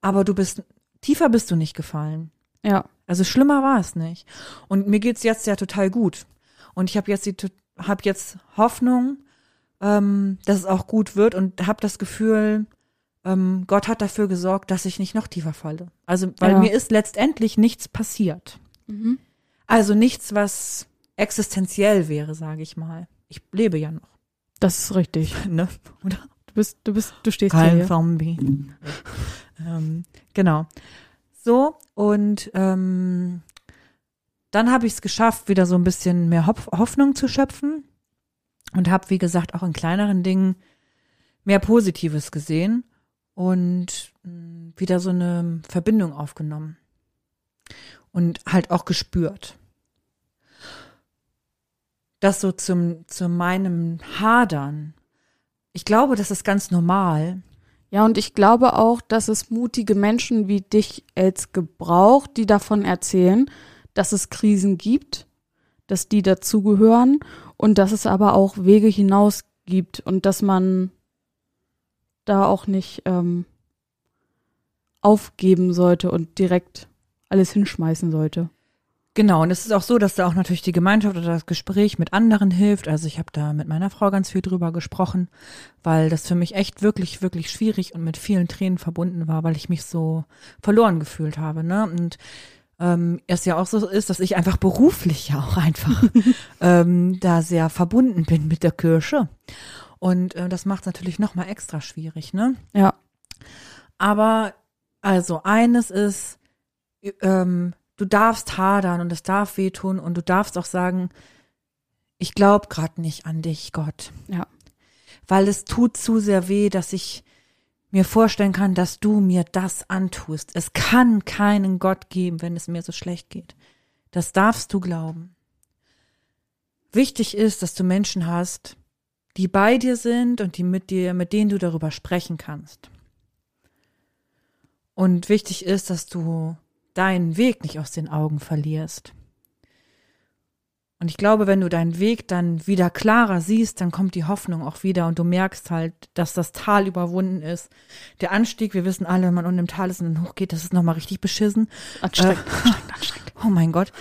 aber du bist tiefer bist du nicht gefallen. Ja. Also schlimmer war es nicht. Und mir geht's jetzt ja total gut. Und ich habe jetzt die habe jetzt Hoffnung, ähm, dass es auch gut wird und habe das Gefühl, ähm, Gott hat dafür gesorgt, dass ich nicht noch tiefer falle. Also weil Ja. mir ist letztendlich nichts passiert. Mhm. Also nichts, was existenziell wäre, sage ich mal. Ich lebe ja noch, Das ist richtig. ne? Oder? Du bist, du bist, du stehst Kein hier. Zombie. ähm, genau. So, und ähm, dann habe ich es geschafft, wieder so ein bisschen mehr Hoffnung zu schöpfen und habe, wie gesagt, auch in kleineren Dingen mehr Positives gesehen und mh, wieder so eine Verbindung aufgenommen und halt auch gespürt. Das so zum, zu meinem Hadern. Ich glaube, das ist ganz normal. Ja, und ich glaube auch, dass es mutige Menschen wie dich als gebraucht, die davon erzählen, dass es Krisen gibt, dass die dazugehören und dass es aber auch Wege hinaus gibt und dass man da auch nicht ähm, aufgeben sollte und direkt alles hinschmeißen sollte. Genau, und es ist auch so, dass da auch natürlich die Gemeinschaft oder das Gespräch mit anderen hilft. Also ich habe da mit meiner Frau ganz viel drüber gesprochen, weil das für mich echt wirklich, wirklich schwierig und mit vielen Tränen verbunden war, weil ich mich so verloren gefühlt habe. Ne? Und ähm, es ja auch so ist, dass ich einfach beruflich ja auch einfach ähm, da sehr verbunden bin mit der Kirche. Und äh, das macht es natürlich nochmal extra schwierig, ne? Ja. Aber also eines ist, ähm, du darfst hadern und es darf wehtun und du darfst auch sagen, ich glaube gerade nicht an dich, Gott. Ja. Weil es tut zu sehr weh, dass ich mir vorstellen kann, dass du mir das antust. Es kann keinen Gott geben, wenn es mir so schlecht geht. Das darfst du glauben. Wichtig ist, dass du Menschen hast, die bei dir sind und die mit dir, mit denen du darüber sprechen kannst. Und wichtig ist, dass du deinen Weg nicht aus den Augen verlierst. Und ich glaube, wenn du deinen Weg dann wieder klarer siehst, dann kommt die Hoffnung auch wieder und du merkst halt, dass das Tal überwunden ist. Der Anstieg, wir wissen alle, wenn man unten im Tal ist und dann hochgeht, das ist nochmal richtig beschissen. Anstrengend, Äh, anstrengend, anstrengend. Oh mein Gott.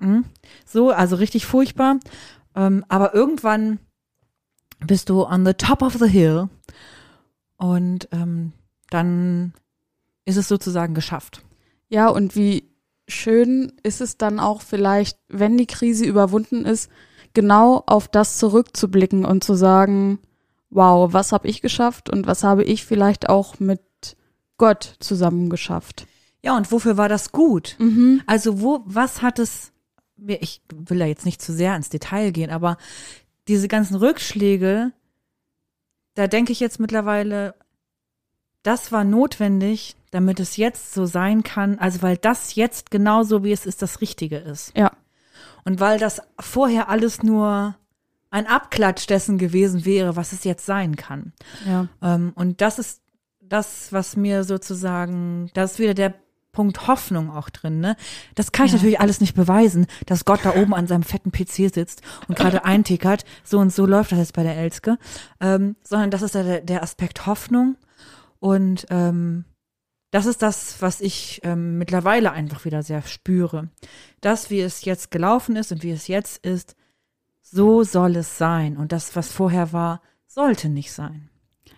Mhm. so, also richtig furchtbar. Ähm, aber irgendwann bist du on the top of the hill und ähm, dann ist es sozusagen geschafft. Ja, und wie schön ist es dann auch vielleicht, wenn die Krise überwunden ist, genau auf das zurückzublicken und zu sagen, wow, was habe ich geschafft und was habe ich vielleicht auch mit Gott zusammen geschafft. Ja, und wofür war das gut? Mhm. Also wo, was hat es, ich will da jetzt nicht zu sehr ins Detail gehen, aber diese ganzen Rückschläge, da denke ich jetzt mittlerweile, das war notwendig, damit es jetzt so sein kann, also weil das jetzt genauso wie es ist, das Richtige ist. Ja. Und weil das vorher alles nur ein Abklatsch dessen gewesen wäre, was es jetzt sein kann. Ja. Ähm, und das ist das, was mir sozusagen, das ist wieder der Punkt Hoffnung auch drin, ne? Das kann ich Ja. natürlich alles nicht beweisen, dass Gott da oben an seinem fetten PC sitzt und gerade eintickert, so und so läuft das jetzt bei der Elske, ähm, sondern das ist der, der Aspekt Hoffnung und ähm, das ist das, was ich ähm, mittlerweile einfach wieder sehr spüre. Das, wie es jetzt gelaufen ist und wie es jetzt ist, so soll es sein. Und das, was vorher war, sollte nicht sein.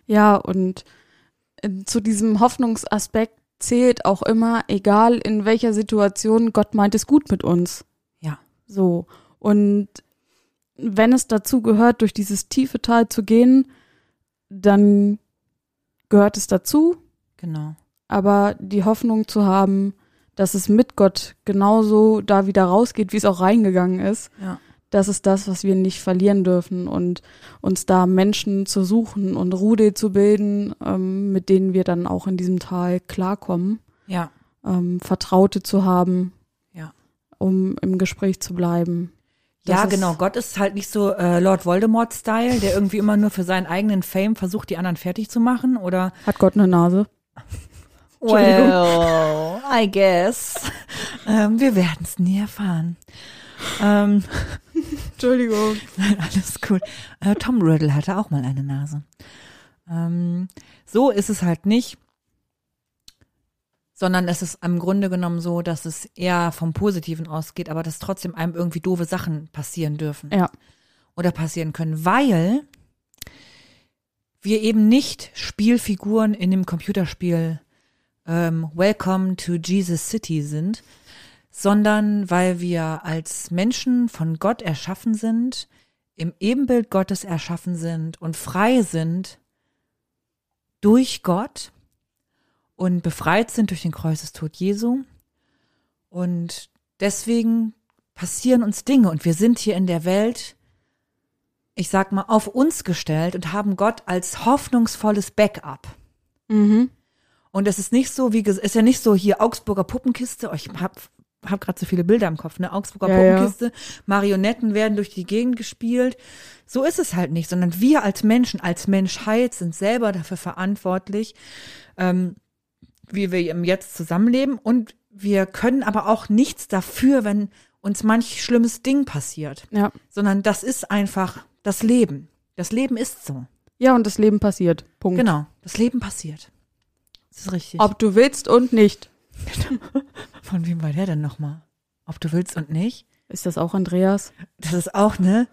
Ja, und äh, zu diesem Hoffnungsaspekt zählt auch immer, egal in welcher Situation, Gott meint es gut mit uns. Ja. So. Und wenn es dazu gehört, durch dieses tiefe Tal zu gehen, dann gehört es dazu, Genau. aber die Hoffnung zu haben, dass es mit Gott genauso da wieder rausgeht, wie es auch reingegangen ist, Ja. das ist das, was wir nicht verlieren dürfen und uns da Menschen zu suchen und Rude zu bilden, ähm, mit denen wir dann auch in diesem Tal klarkommen, Ja. ähm, Vertraute zu haben, Ja. um im Gespräch zu bleiben. Ja, Das ist- genau. Gott ist halt nicht so äh, Lord Voldemort-Style, der irgendwie immer nur für seinen eigenen Fame versucht, die anderen fertig zu machen. Oder Hat Gott eine Nase? Well, I guess. ähm, wir werden es nie erfahren. Ähm, Entschuldigung. Nein, alles gut. Äh, Tom Riddle hatte auch mal eine Nase. Ähm, so ist es halt nicht, sondern es ist im Grunde genommen so, dass es eher vom Positiven ausgeht, aber dass trotzdem einem irgendwie doofe Sachen passieren dürfen. Ja, oder passieren können, weil wir eben nicht Spielfiguren in dem Computerspiel ähm, Welcome to Jesus City sind, sondern weil wir als Menschen von Gott erschaffen sind, im Ebenbild Gottes erschaffen sind und frei sind durch Gott und befreit sind durch den Kreuzestod Jesu. Und deswegen passieren uns Dinge und wir sind hier in der Welt, ich sag mal, auf uns gestellt und haben Gott als hoffnungsvolles Backup. mhm. Und es ist nicht so, wie ist ja nicht so hier Augsburger Puppenkiste. Oh, ich hab hab gerade so viele Bilder im Kopf, ne? Augsburger Ja, ja. Puppenkiste, Marionetten werden durch die Gegend gespielt. So ist es halt nicht, sondern wir als Menschen, als Menschheit sind selber dafür verantwortlich, ähm, wie wir im Jetzt zusammenleben. Und wir können aber auch nichts dafür, wenn uns manch schlimmes Ding passiert, ja. sondern das ist einfach das Leben. Das Leben ist so. Ja, und das Leben passiert. Punkt. Genau. Das Leben passiert. Das ist richtig. Ob du willst und nicht. Von wem war der denn nochmal? Ob du willst und nicht? Ist das auch Andreas? Das ist auch, ne?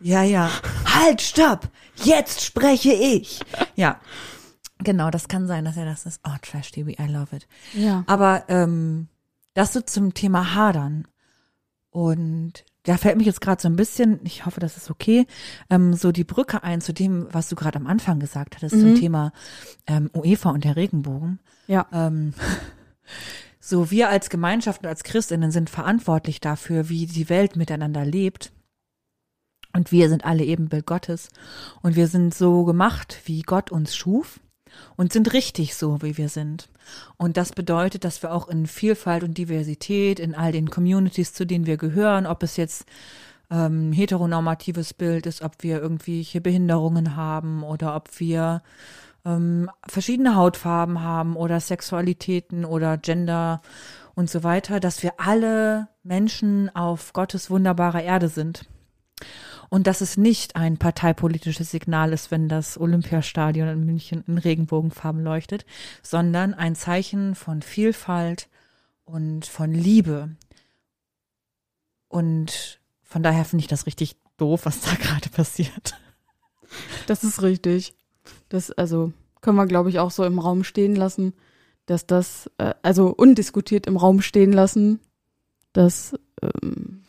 Ja, ja. Halt, stopp! Jetzt spreche ich! Ja. Genau, das kann sein, dass er das ist. Oh, Trash TV, I love it. Ja. Aber ähm, das so zum Thema Hadern. Und da fällt mich jetzt gerade so ein bisschen, ich hoffe, das ist okay, ähm, so die Brücke ein zu dem, was du gerade am Anfang gesagt hattest, zum Mhm. Thema ähm, UEFA und der Regenbogen. Ja. Ähm, so wir als Gemeinschaft und als Christinnen sind verantwortlich dafür, wie die Welt miteinander lebt. Und wir sind alle Ebenbild Gottes. Und wir sind so gemacht, wie Gott uns schuf. Und sind richtig so, wie wir sind. Und das bedeutet, dass wir auch in Vielfalt und Diversität, in all den Communities, zu denen wir gehören, ob es jetzt ähm, heteronormatives Bild ist, ob wir irgendwelche Behinderungen haben oder ob wir ähm, verschiedene Hautfarben haben oder Sexualitäten oder Gender und so weiter, dass wir alle Menschen auf Gottes wunderbarer Erde sind. Und dass es nicht ein parteipolitisches Signal ist, wenn das Olympiastadion in München in Regenbogenfarben leuchtet, sondern ein Zeichen von Vielfalt und von Liebe. Und von daher finde ich das richtig doof, was da gerade passiert. Das ist richtig. Das, also, können wir, glaube ich, auch so im Raum stehen lassen, dass das, äh, also undiskutiert im Raum stehen lassen, dass ähm,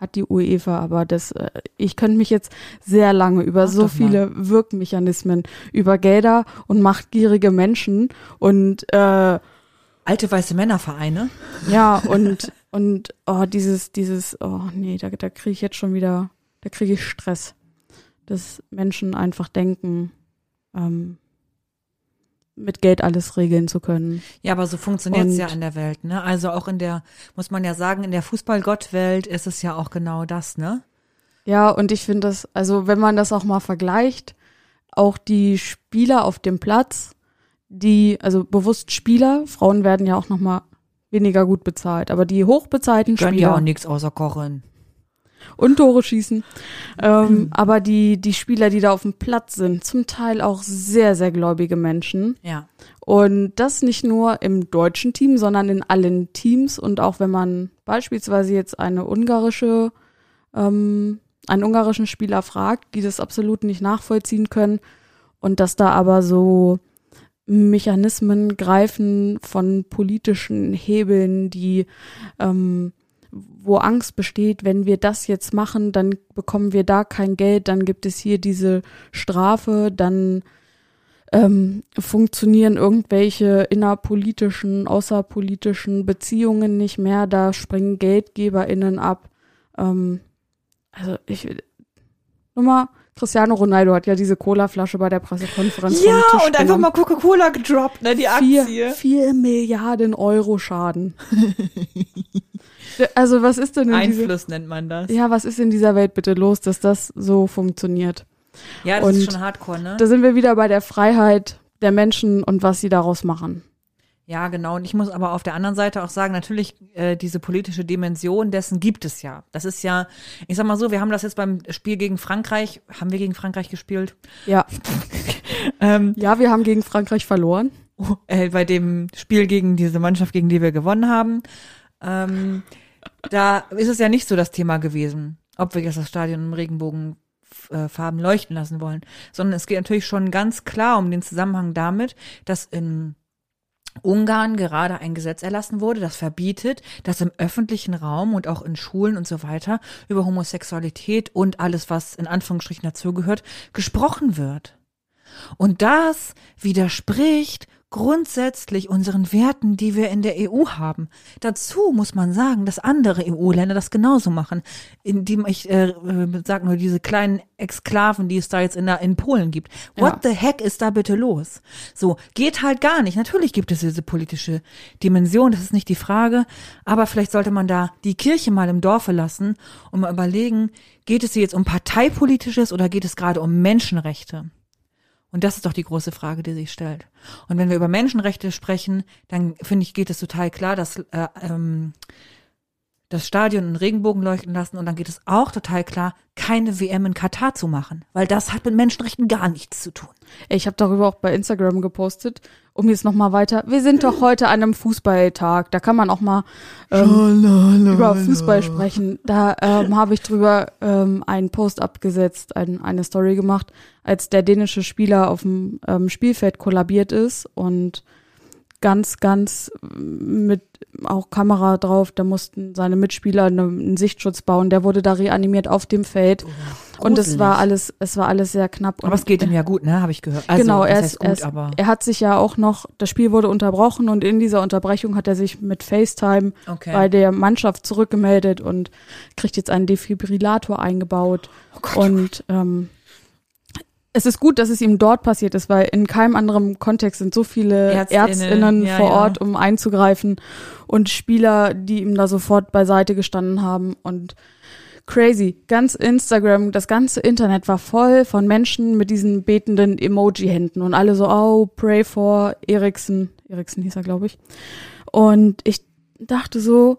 hat die UEFA, aber das, äh, ich könnte mich jetzt sehr lange über Mach so viele Wirkmechanismen, über Gelder und machtgierige Menschen und äh, alte weiße Männervereine. Ja, und und oh, dieses, dieses, oh nee, da, da kriege ich jetzt schon wieder, da kriege ich Stress, dass Menschen einfach denken, ähm, mit Geld alles regeln zu können. Ja, aber so funktioniert es ja in der Welt, ne? Also auch in der, muss man ja sagen, in der Fußballgottwelt ist es ja auch genau das, ne? Ja, und ich finde das, also wenn man das auch mal vergleicht, auch die Spieler auf dem Platz, die, also bewusst Spieler, Frauen werden ja auch nochmal weniger gut bezahlt, aber die hochbezahlten Spieler. Können ja auch nichts außer kochen und Tore schießen. Ähm, mhm. Aber die, die Spieler, die da auf dem Platz sind, zum Teil auch sehr, sehr gläubige Menschen. Ja. Und das nicht nur im deutschen Team, sondern in allen Teams. Und auch wenn man beispielsweise jetzt eine ungarische, ähm, einen ungarischen Spieler fragt, die das absolut nicht nachvollziehen können. Und dass da aber so Mechanismen greifen von politischen Hebeln, die ähm, wo Angst besteht, wenn wir das jetzt machen, dann bekommen wir da kein Geld, dann gibt es hier diese Strafe, dann ähm, funktionieren irgendwelche innerpolitischen, außerpolitischen Beziehungen nicht mehr, da springen GeldgeberInnen ab. Ähm, also ich Nummer Cristiano Ronaldo hat ja diese Cola-Flasche bei der Pressekonferenz Ja, und einfach mal Coca-Cola gedroppt, ne, die Aktie. Vier, vier Milliarden Euro Schaden. Also was ist denn in Einfluss diese, nennt man das. Ja, was ist in dieser Welt bitte los, dass das so funktioniert? Ja, das und ist schon hardcore, ne? Da sind wir wieder bei der Freiheit der Menschen und was sie daraus machen. Ja, genau. Und ich muss aber auf der anderen Seite auch sagen, natürlich, äh, diese politische Dimension dessen gibt es ja. Das ist ja, ich sag mal so, wir haben das jetzt beim Spiel gegen Frankreich, haben wir gegen Frankreich gespielt? Ja. ähm, ja, wir haben gegen Frankreich verloren. Äh, bei dem Spiel gegen diese Mannschaft, gegen die wir gewonnen haben. Ähm, da ist es ja nicht so das Thema gewesen, ob wir jetzt das Stadion im Regenbogenfarben äh, leuchten lassen wollen, sondern es geht natürlich schon ganz klar um den Zusammenhang damit, dass in Ungarn gerade ein Gesetz erlassen wurde, das verbietet, dass im öffentlichen Raum und auch in Schulen und so weiter über Homosexualität und alles, was in Anführungsstrichen dazugehört, gesprochen wird. Und das widerspricht grundsätzlich unseren Werten, die wir in der EU haben. Dazu muss man sagen, dass andere EU-Länder das genauso machen, indem ich äh, äh, sag nur diese kleinen Exklaven, die es da jetzt in, der, in Polen gibt. What ja. the heck ist da bitte los? So geht halt gar nicht. Natürlich gibt es diese politische Dimension, das ist nicht die Frage, aber vielleicht sollte man da die Kirche mal im Dorfe lassen und mal überlegen, geht es hier jetzt um parteipolitisches oder geht es gerade um Menschenrechte? Und das ist doch die große Frage, die sich stellt. Und wenn wir über Menschenrechte sprechen, dann finde ich, geht es total klar, dass äh, ähm, das Stadion in Regenbogen leuchten lassen und dann geht es auch total klar, keine WM in Katar zu machen, weil das hat mit Menschenrechten gar nichts zu tun. Ich habe darüber auch bei Instagram gepostet, um jetzt noch mal weiter. Wir sind doch heute an einem Fußballtag, da kann man auch mal ähm, über Fußball sprechen. Da ähm, habe ich drüber ähm, einen Post abgesetzt, ein, eine Story gemacht, als der dänische Spieler auf dem ähm, Spielfeld kollabiert ist und ganz, ganz mit auch Kamera drauf. Da mussten seine Mitspieler einen Sichtschutz bauen. Der wurde da reanimiert auf dem Feld. Oh, und es war alles, es war alles sehr knapp. Aber es geht ihm ja gut, ne? Habe ich gehört. Also, genau, er, ist, gut, er, ist, er hat sich ja auch noch, das Spiel wurde unterbrochen und in dieser Unterbrechung hat er sich mit FaceTime okay. bei der Mannschaft zurückgemeldet und kriegt jetzt einen Defibrillator eingebaut. Oh Gott. Und ähm, es ist gut, dass es ihm dort passiert ist, weil in keinem anderen Kontext sind so viele Ärztinnen, Ärztinnen, ja, vor ja. Ort, um einzugreifen und Spieler, die ihm da sofort beiseite gestanden haben und crazy. Ganz Instagram, das ganze Internet war voll von Menschen mit diesen betenden Emoji-Händen und alle so, oh, pray for Eriksen. Eriksen hieß er, glaube ich. Und ich dachte so,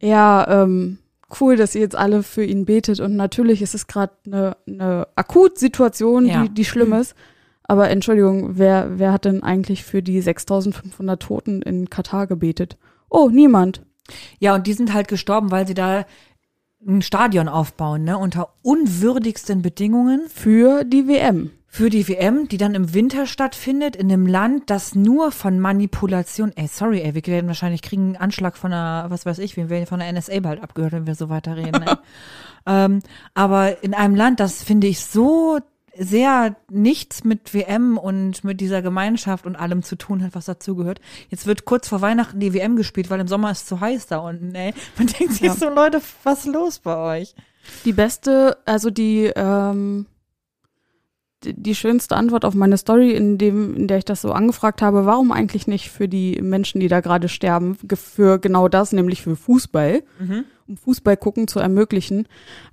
ja, ähm, cool, dass ihr jetzt alle für ihn betet. Und natürlich ist es gerade eine ne Akutsituation, Ja. die, die schlimm ist. Aber Entschuldigung, wer, wer hat denn eigentlich für die 6500 Toten in Katar gebetet? Oh, niemand. Ja, und die sind halt gestorben, weil sie da ein Stadion aufbauen, ne, unter unwürdigsten Bedingungen Für die WM. Für die WM, die dann im Winter stattfindet, in einem Land, das nur von Manipulation, ey, sorry, ey, wir werden wahrscheinlich kriegen einen Anschlag von der, was weiß ich, wir werden von der NSA bald abgehört, wenn wir so weiterreden. ey. ähm, aber in einem Land, das finde ich so sehr nichts mit WM und mit dieser Gemeinschaft und allem zu tun hat, was dazugehört. Jetzt wird kurz vor Weihnachten die WM gespielt, weil im Sommer ist es zu heiß da unten, ey. Man denkt sich Ja. so, Leute, was ist los bei euch? Die beste, also die, ähm, die, schönste Antwort auf meine Story, in dem, in der ich das so angefragt habe, warum eigentlich nicht für die Menschen, die da gerade sterben, für genau das, nämlich für Fußball, um Fußball gucken zu ermöglichen,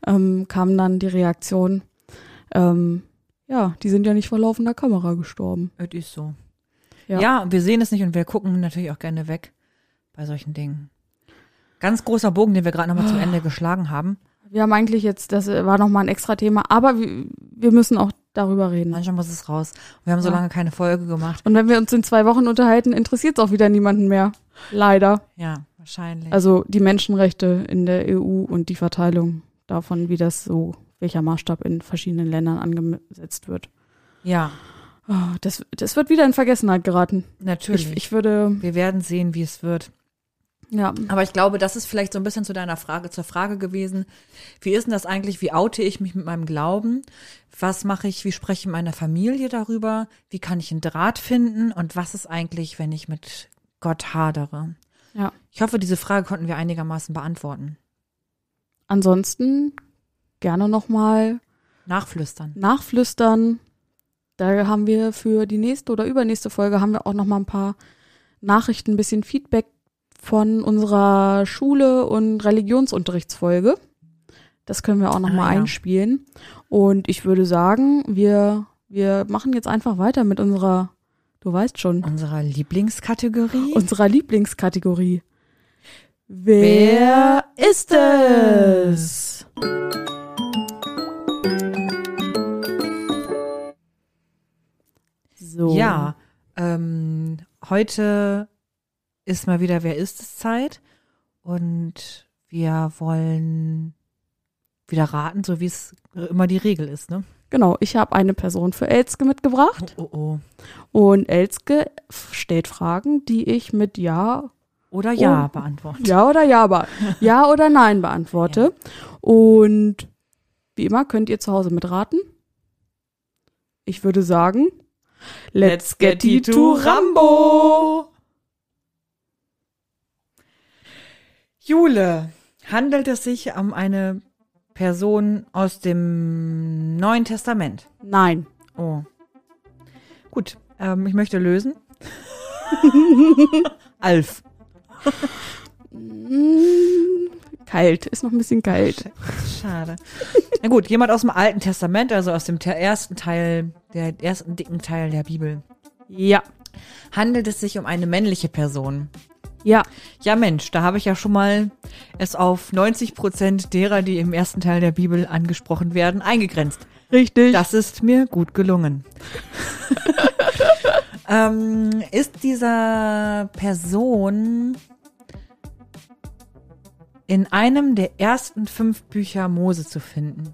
ähm, kam dann die Reaktion, ähm, ja, die sind ja nicht vor laufender Kamera gestorben. Es ist so. Ja. Ja. wir sehen es nicht und wir gucken natürlich auch gerne weg bei solchen Dingen. Ganz großer Bogen, den wir gerade nochmal zum Ende geschlagen haben. Wir haben eigentlich jetzt, das war nochmal ein extra Thema, aber wir, wir müssen auch darüber reden. Manchmal muss es raus. Wir haben so Ja. lange keine Folge gemacht. Und wenn wir uns in zwei Wochen unterhalten, interessiert es auch wieder niemanden mehr. Leider. Ja, wahrscheinlich. Also die Menschenrechte in der EU und die Verteilung davon, wie das so, welcher Maßstab in verschiedenen Ländern angesetzt wird. ja, Oh, das, das wird wieder in Vergessenheit geraten. natürlich. Ich, ich würde, wir werden sehen, wie es wird. Ja, Aber ich glaube, das ist vielleicht so ein bisschen zu deiner Frage, zur Frage gewesen. Wie ist denn das eigentlich? Wie oute ich mich mit meinem Glauben? Was mache ich? Wie spreche ich in meiner Familie darüber? Wie kann ich einen Draht finden? Und was ist eigentlich, wenn ich mit Gott hadere? ja. Ich hoffe, diese Frage konnten wir einigermaßen beantworten. Ansonsten gerne nochmal Nachflüstern. nachflüstern. Da haben wir für die nächste oder übernächste Folge haben wir auch noch mal ein paar Nachrichten, ein bisschen Feedback von unserer Schule und Religionsunterrichtsfolge. Das können wir auch noch Ah, mal ja. einspielen. Und ich würde sagen, wir, wir machen jetzt einfach weiter mit unserer, du weißt schon, Unserer Lieblingskategorie. unserer Lieblingskategorie. Wer ist es? So. Ja, ähm, heute ist mal wieder Wer ist es Zeit und wir wollen wieder raten, so wie es immer die Regel ist, ne? Genau, ich habe eine Person für Elske mitgebracht Oh, oh, und Elske stellt Fragen, die ich mit Ja, oh. Oder ja Oh. beantworten. Ja oder Ja, be ja oder Nein beantworte. Und wie immer könnt ihr zu Hause mitraten. Ich würde sagen, let's get it to Rambo. Jule, handelt es sich um eine Person aus dem Neuen Testament? Nein. Oh. Gut, ähm, ich möchte lösen. Alf. Mm, Kalt, ist noch ein bisschen kalt. Schade. Na gut, jemand aus dem Alten Testament, also aus dem te- ersten Teil, der ersten dicken Teil der Bibel. Ja. Handelt es sich um eine männliche Person? Ja. Ja, Mensch, da habe ich ja schon mal es auf 90 Prozent derer, die im ersten Teil der Bibel angesprochen werden, eingegrenzt. Richtig. Das ist mir gut gelungen. ähm, ist dieser Person in einem der ersten fünf Bücher Mose zu finden?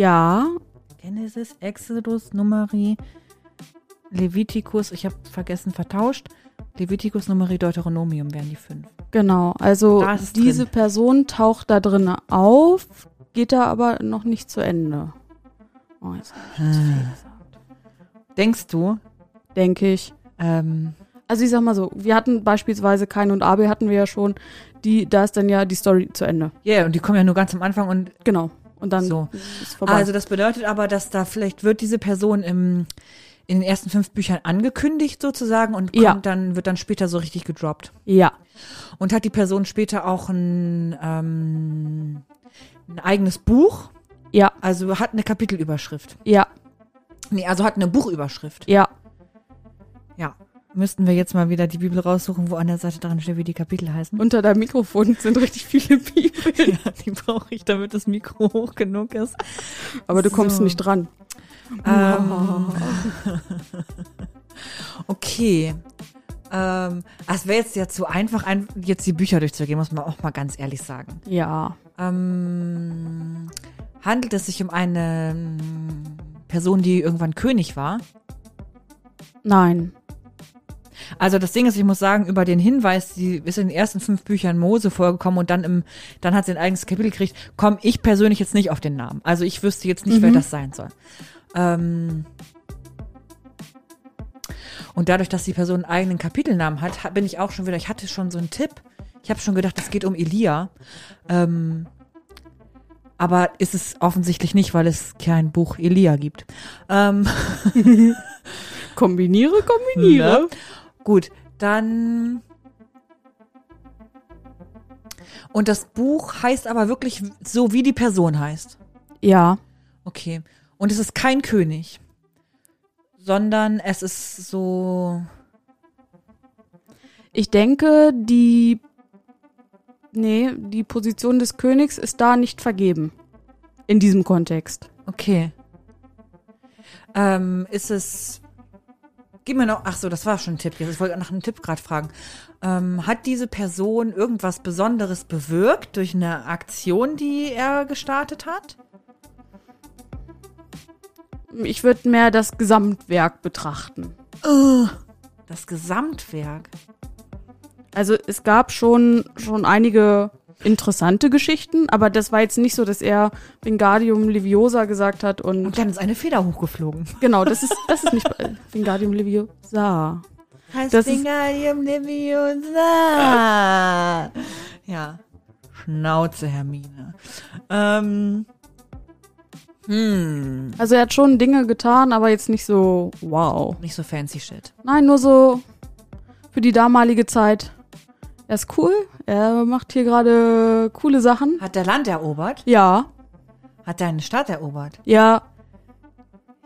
ja. Genesis, Exodus, Numeri, Levitikus, ich habe vergessen, vertauscht. Levitikus, Numeri, Deuteronomium wären die fünf. Genau, also diese drin. Person taucht da drin auf, geht da aber noch nicht zu Ende. Oh, jetzt hab ich zu viel gesagt. Denkst du, Denke ich. ähm, Also ich sag mal so, wir hatten beispielsweise Kain und Abel hatten wir ja schon, die, da ist dann ja die Story zu Ende. ja, yeah, und die kommen ja nur ganz am Anfang und Genau. Und dann So. ist vorbei. Also das bedeutet aber, dass da vielleicht wird diese Person im, in den ersten fünf Büchern angekündigt sozusagen und kommt Ja. dann, wird dann später so richtig gedroppt. ja, Und hat die Person später auch ein, ähm, ein eigenes Buch, ja, also hat eine Kapitelüberschrift. ja, Nee, also hat eine Buchüberschrift. ja. Ja. Müssten wir jetzt mal wieder die Bibel raussuchen, wo an der Seite dran steht, wie die Kapitel heißen. Unter deinem Mikrofon sind richtig viele Bibeln. ja, die brauche ich, damit das Mikro hoch genug ist. Aber du kommst So. nicht dran. Ähm, okay. Ähm, ah, es wäre jetzt ja zu einfach, ein, jetzt die Bücher durchzugehen, muss man auch mal ganz ehrlich sagen. Ja. Ähm, handelt es sich um eine ähm, Person, die irgendwann König war? Nein. Also das Ding ist, ich muss sagen, über den Hinweis, die ist in den ersten fünf Büchern Mose vorgekommen und dann im, dann hat sie ein eigenes Kapitel gekriegt, komme ich persönlich jetzt nicht auf den Namen. Also ich wüsste jetzt nicht, wer Mhm. das sein soll. Ähm, und dadurch, dass die Person einen eigenen Kapitelnamen hat, ha- bin ich auch schon wieder, ich hatte schon so einen Tipp. Ich habe schon gedacht, es geht um Elia. Ähm, aber ist es offensichtlich nicht, weil es kein Buch Elia gibt. Ähm, Kombiniere, kombiniere. Ne? Gut, dann. Und das Buch heißt aber wirklich so, wie die Person heißt. Ja. Okay. Und es ist kein König, sondern es ist so. Ich denke, die. Nee, die Position des Königs ist da nicht vergeben. In diesem Kontext. Okay. Ähm, ist es. Gib mir noch. Ach so, das war schon ein Tipp. Jetzt ich wollte nach einem Tipp gerade fragen. Ähm, hat diese Person irgendwas Besonderes bewirkt durch eine Aktion, die er gestartet hat? Ich würde mehr das Gesamtwerk betrachten. Das Gesamtwerk. Also es gab schon, schon einige interessante Geschichten, aber das war jetzt nicht so, dass er Wingardium Leviosa gesagt hat und, Und dann ist eine Feder hochgeflogen. genau, das ist, das ist nicht Wingardium Leviosa. Heißt Das ist- Wingardium Leviosa. Ja. Schnauze, Hermine. Ähm. Hm. Also er hat schon Dinge getan, aber jetzt nicht so wow. Nicht so fancy shit. Nein, nur so für die damalige Zeit. Er ist cool, er macht hier gerade coole Sachen. Hat der Land erobert? Ja, Hat er eine Stadt erobert? ja,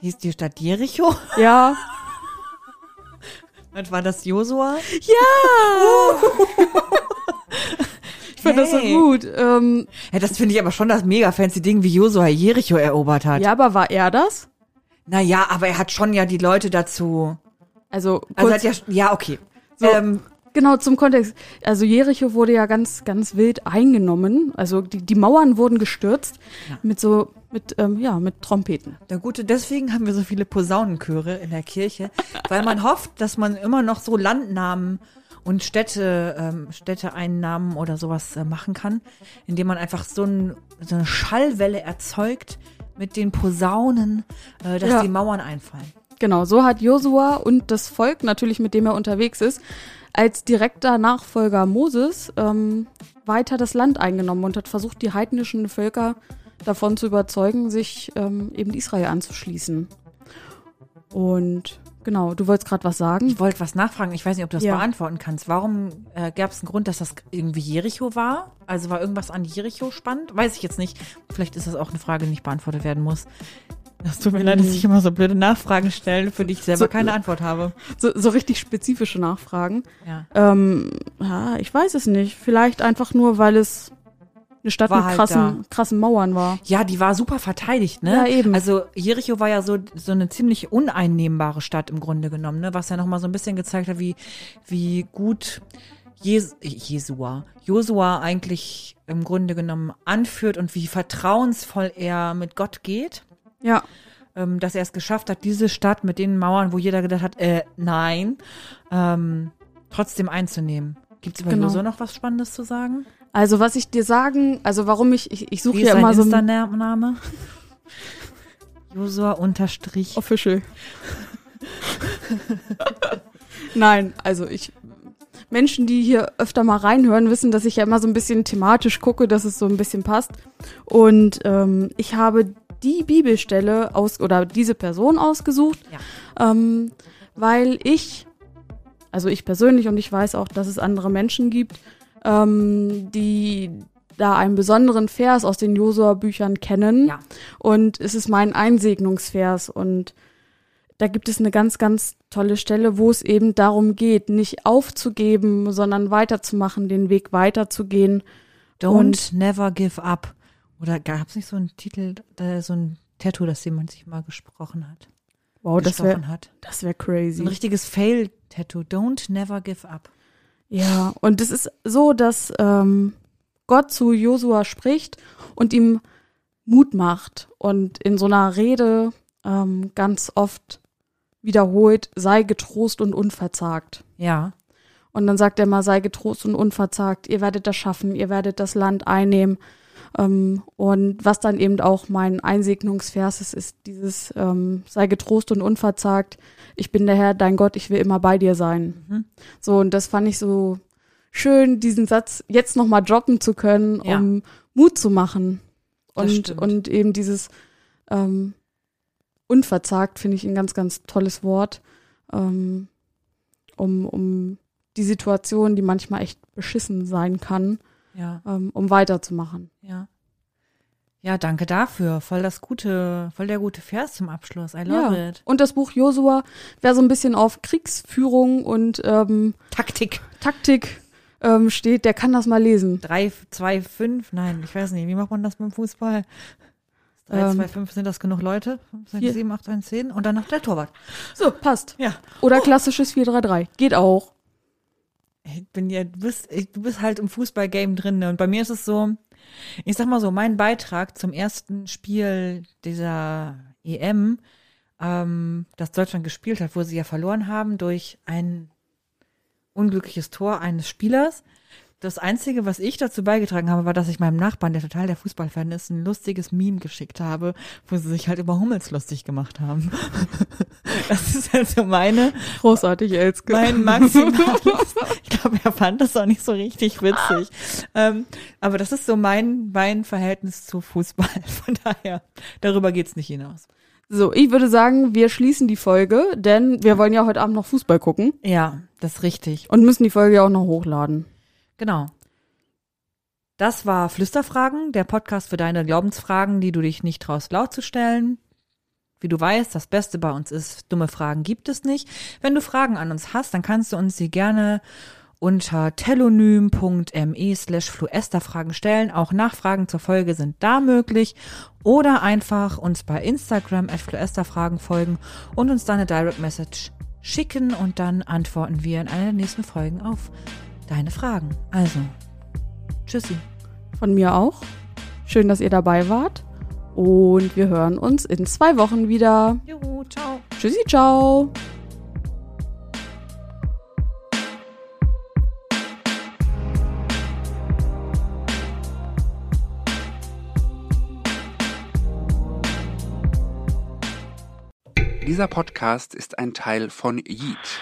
Hieß die Stadt Jericho? ja. Und war das Josua? Ich finde das so Hey. gut. Ähm, Ja, das finde ich aber schon das mega fancy Ding, wie Josua Jericho erobert hat. ja, aber war er das? Naja, aber er hat schon ja die Leute dazu. Also, Also kurz, hat ja, ja, okay. So. Ähm, genau zum Kontext. Also Jericho wurde ja ganz, ganz wild eingenommen. Also die, die Mauern wurden gestürzt Ja. mit so, mit, ähm, ja, mit Trompeten. Na gute, deswegen haben wir so viele Posaunenchöre in der Kirche, weil man hofft, dass man immer noch so Landnamen und Städte, ähm, Städteeinnahmen oder sowas äh, machen kann, indem man einfach so, ein, so eine Schallwelle erzeugt mit den Posaunen, äh, dass Ja. die Mauern einfallen. Genau, so hat Josua und das Volk natürlich, mit dem er unterwegs ist, als direkter Nachfolger Moses ähm, weiter das Land eingenommen und hat versucht, die heidnischen Völker davon zu überzeugen, sich ähm, eben Israel anzuschließen. Und genau, du wolltest gerade was sagen? Ich wollte was nachfragen, ich weiß nicht, ob du das Ja. beantworten kannst. Warum äh, gab es einen Grund, dass das irgendwie Jericho war? Also war irgendwas an Jericho spannend? Weiß ich jetzt nicht. Vielleicht ist das auch eine Frage, die nicht beantwortet werden muss. Das tut mir leid, dass ich immer so blöde Nachfragen stelle, für die ich selber So- keine Antwort habe. So, so richtig spezifische Nachfragen. Ja. Ähm, ja, ich weiß es nicht. Vielleicht einfach nur, weil es eine Stadt War mit halt krassen, krassen Mauern war. Ja, die war super verteidigt, ne? Ja, eben. Also Jericho war ja so, so eine ziemlich uneinnehmbare Stadt im Grunde genommen, ne? Was ja nochmal so ein bisschen gezeigt hat, wie, wie gut Jes Jesua, Josua eigentlich im Grunde genommen anführt und wie vertrauensvoll er mit Gott geht. Ja. Ähm, dass er es geschafft hat, diese Stadt mit den Mauern, wo jeder gedacht hat, äh, nein, ähm, trotzdem einzunehmen. Gibt es über Genau. Josua noch was Spannendes zu sagen? Also was ich dir sagen, also warum ich, ich, ich suche ja immer so ein Insta-Name? Josua unterstrich. Official. Nein, also ich Menschen, die hier öfter mal reinhören, wissen, dass ich ja immer so ein bisschen thematisch gucke, dass es so ein bisschen passt. Und ähm, ich habe die Bibelstelle aus oder diese Person ausgesucht, Ja. ähm, weil ich, also ich persönlich und ich weiß auch, dass es andere Menschen gibt, ähm, die da einen besonderen Vers aus den Josua-Büchern kennen. Ja. Und es ist mein Einsegnungsvers und da gibt es eine ganz, ganz tolle Stelle, wo es eben darum geht, nicht aufzugeben, sondern weiterzumachen, den Weg weiterzugehen. Don't Und- never give up. Oder gab es nicht so einen Titel, äh, so ein Tattoo, das jemand sich mal gesprochen hat? Wow, das wäre das wär So crazy. ein richtiges Fail-Tattoo. Don't never give up. Ja, und es ist so, dass ähm, Gott zu Josua spricht und ihm Mut macht und in so einer Rede ähm, ganz oft wiederholt, sei getrost und unverzagt. Ja. Und dann sagt er mal, sei getrost und unverzagt, ihr werdet das schaffen, ihr werdet das Land einnehmen. Ähm, und was dann eben auch mein Einsegnungsvers ist, ist dieses, ähm, sei getrost und unverzagt, ich bin der Herr, dein Gott, ich will immer bei dir sein. Mhm. So, und das fand ich so schön, diesen Satz jetzt nochmal droppen zu können, Ja. um Mut zu machen. Und, und eben dieses ähm, unverzagt finde ich ein ganz, ganz tolles Wort, ähm, um, um die Situation, die manchmal echt beschissen sein kann, Ja. ähm, um weiterzumachen. Ja. Ja, danke dafür. Voll das gute, voll der gute Vers zum Abschluss. I love Ja. it. Und das Buch Josua, wer so ein bisschen auf Kriegsführung und ähm, Taktik. Taktik ähm, steht, der kann das mal lesen. Drei, zwei, fünf, nein, ich weiß nicht. Wie macht man das beim Fußball? Drei, Ähm, zwei, fünf, sind das genug Leute? Fünf, sechs, vier. sieben, acht, neun, zehn und danach der Torwart. So, passt. Ja. Oder klassisches 4-3-3. Geht auch. Ich bin ja, du bist, du bist halt im Fußballgame drin. Ne? Und bei mir ist es so, ich sag mal so, mein Beitrag zum ersten Spiel dieser EM, ähm, das Deutschland gespielt hat, wo sie ja verloren haben durch ein unglückliches Tor eines Spielers. Das Einzige, was ich dazu beigetragen habe, war, dass ich meinem Nachbarn, der total der Fußballfan ist, ein lustiges Meme geschickt habe, wo sie sich halt über Hummels lustig gemacht haben. Das ist halt so meine Großartig, Elske. mein maximales. Ich glaube, er fand das auch nicht so richtig witzig. Ähm, aber das ist so mein, mein Verhältnis zu Fußball. Von daher, darüber geht's nicht hinaus. So, ich würde sagen, wir schließen die Folge, denn wir wollen ja heute Abend noch Fußball gucken Ja, das ist richtig. und müssen die Folge ja auch noch hochladen. Genau. Das war Flüsterfragen, der Podcast für deine Glaubensfragen, die du dich nicht traust laut zu stellen. Wie du weißt, das Beste bei uns ist, dumme Fragen gibt es nicht. Wenn du Fragen an uns hast, dann kannst du uns sie gerne unter telonym.me slash fluesterfragen stellen. Auch Nachfragen zur Folge sind da möglich. Oder einfach uns bei Instagram at fluesterfragen folgen und uns dann eine Direct Message schicken und dann antworten wir in einer der nächsten Folgen auf deine Fragen. Also, tschüssi. Von mir auch. Schön, dass ihr dabei wart. Und wir hören uns in zwei Wochen wieder. Juhu, ciao. Tschüssi, ciao. Dieser Podcast ist ein Teil von Yeet.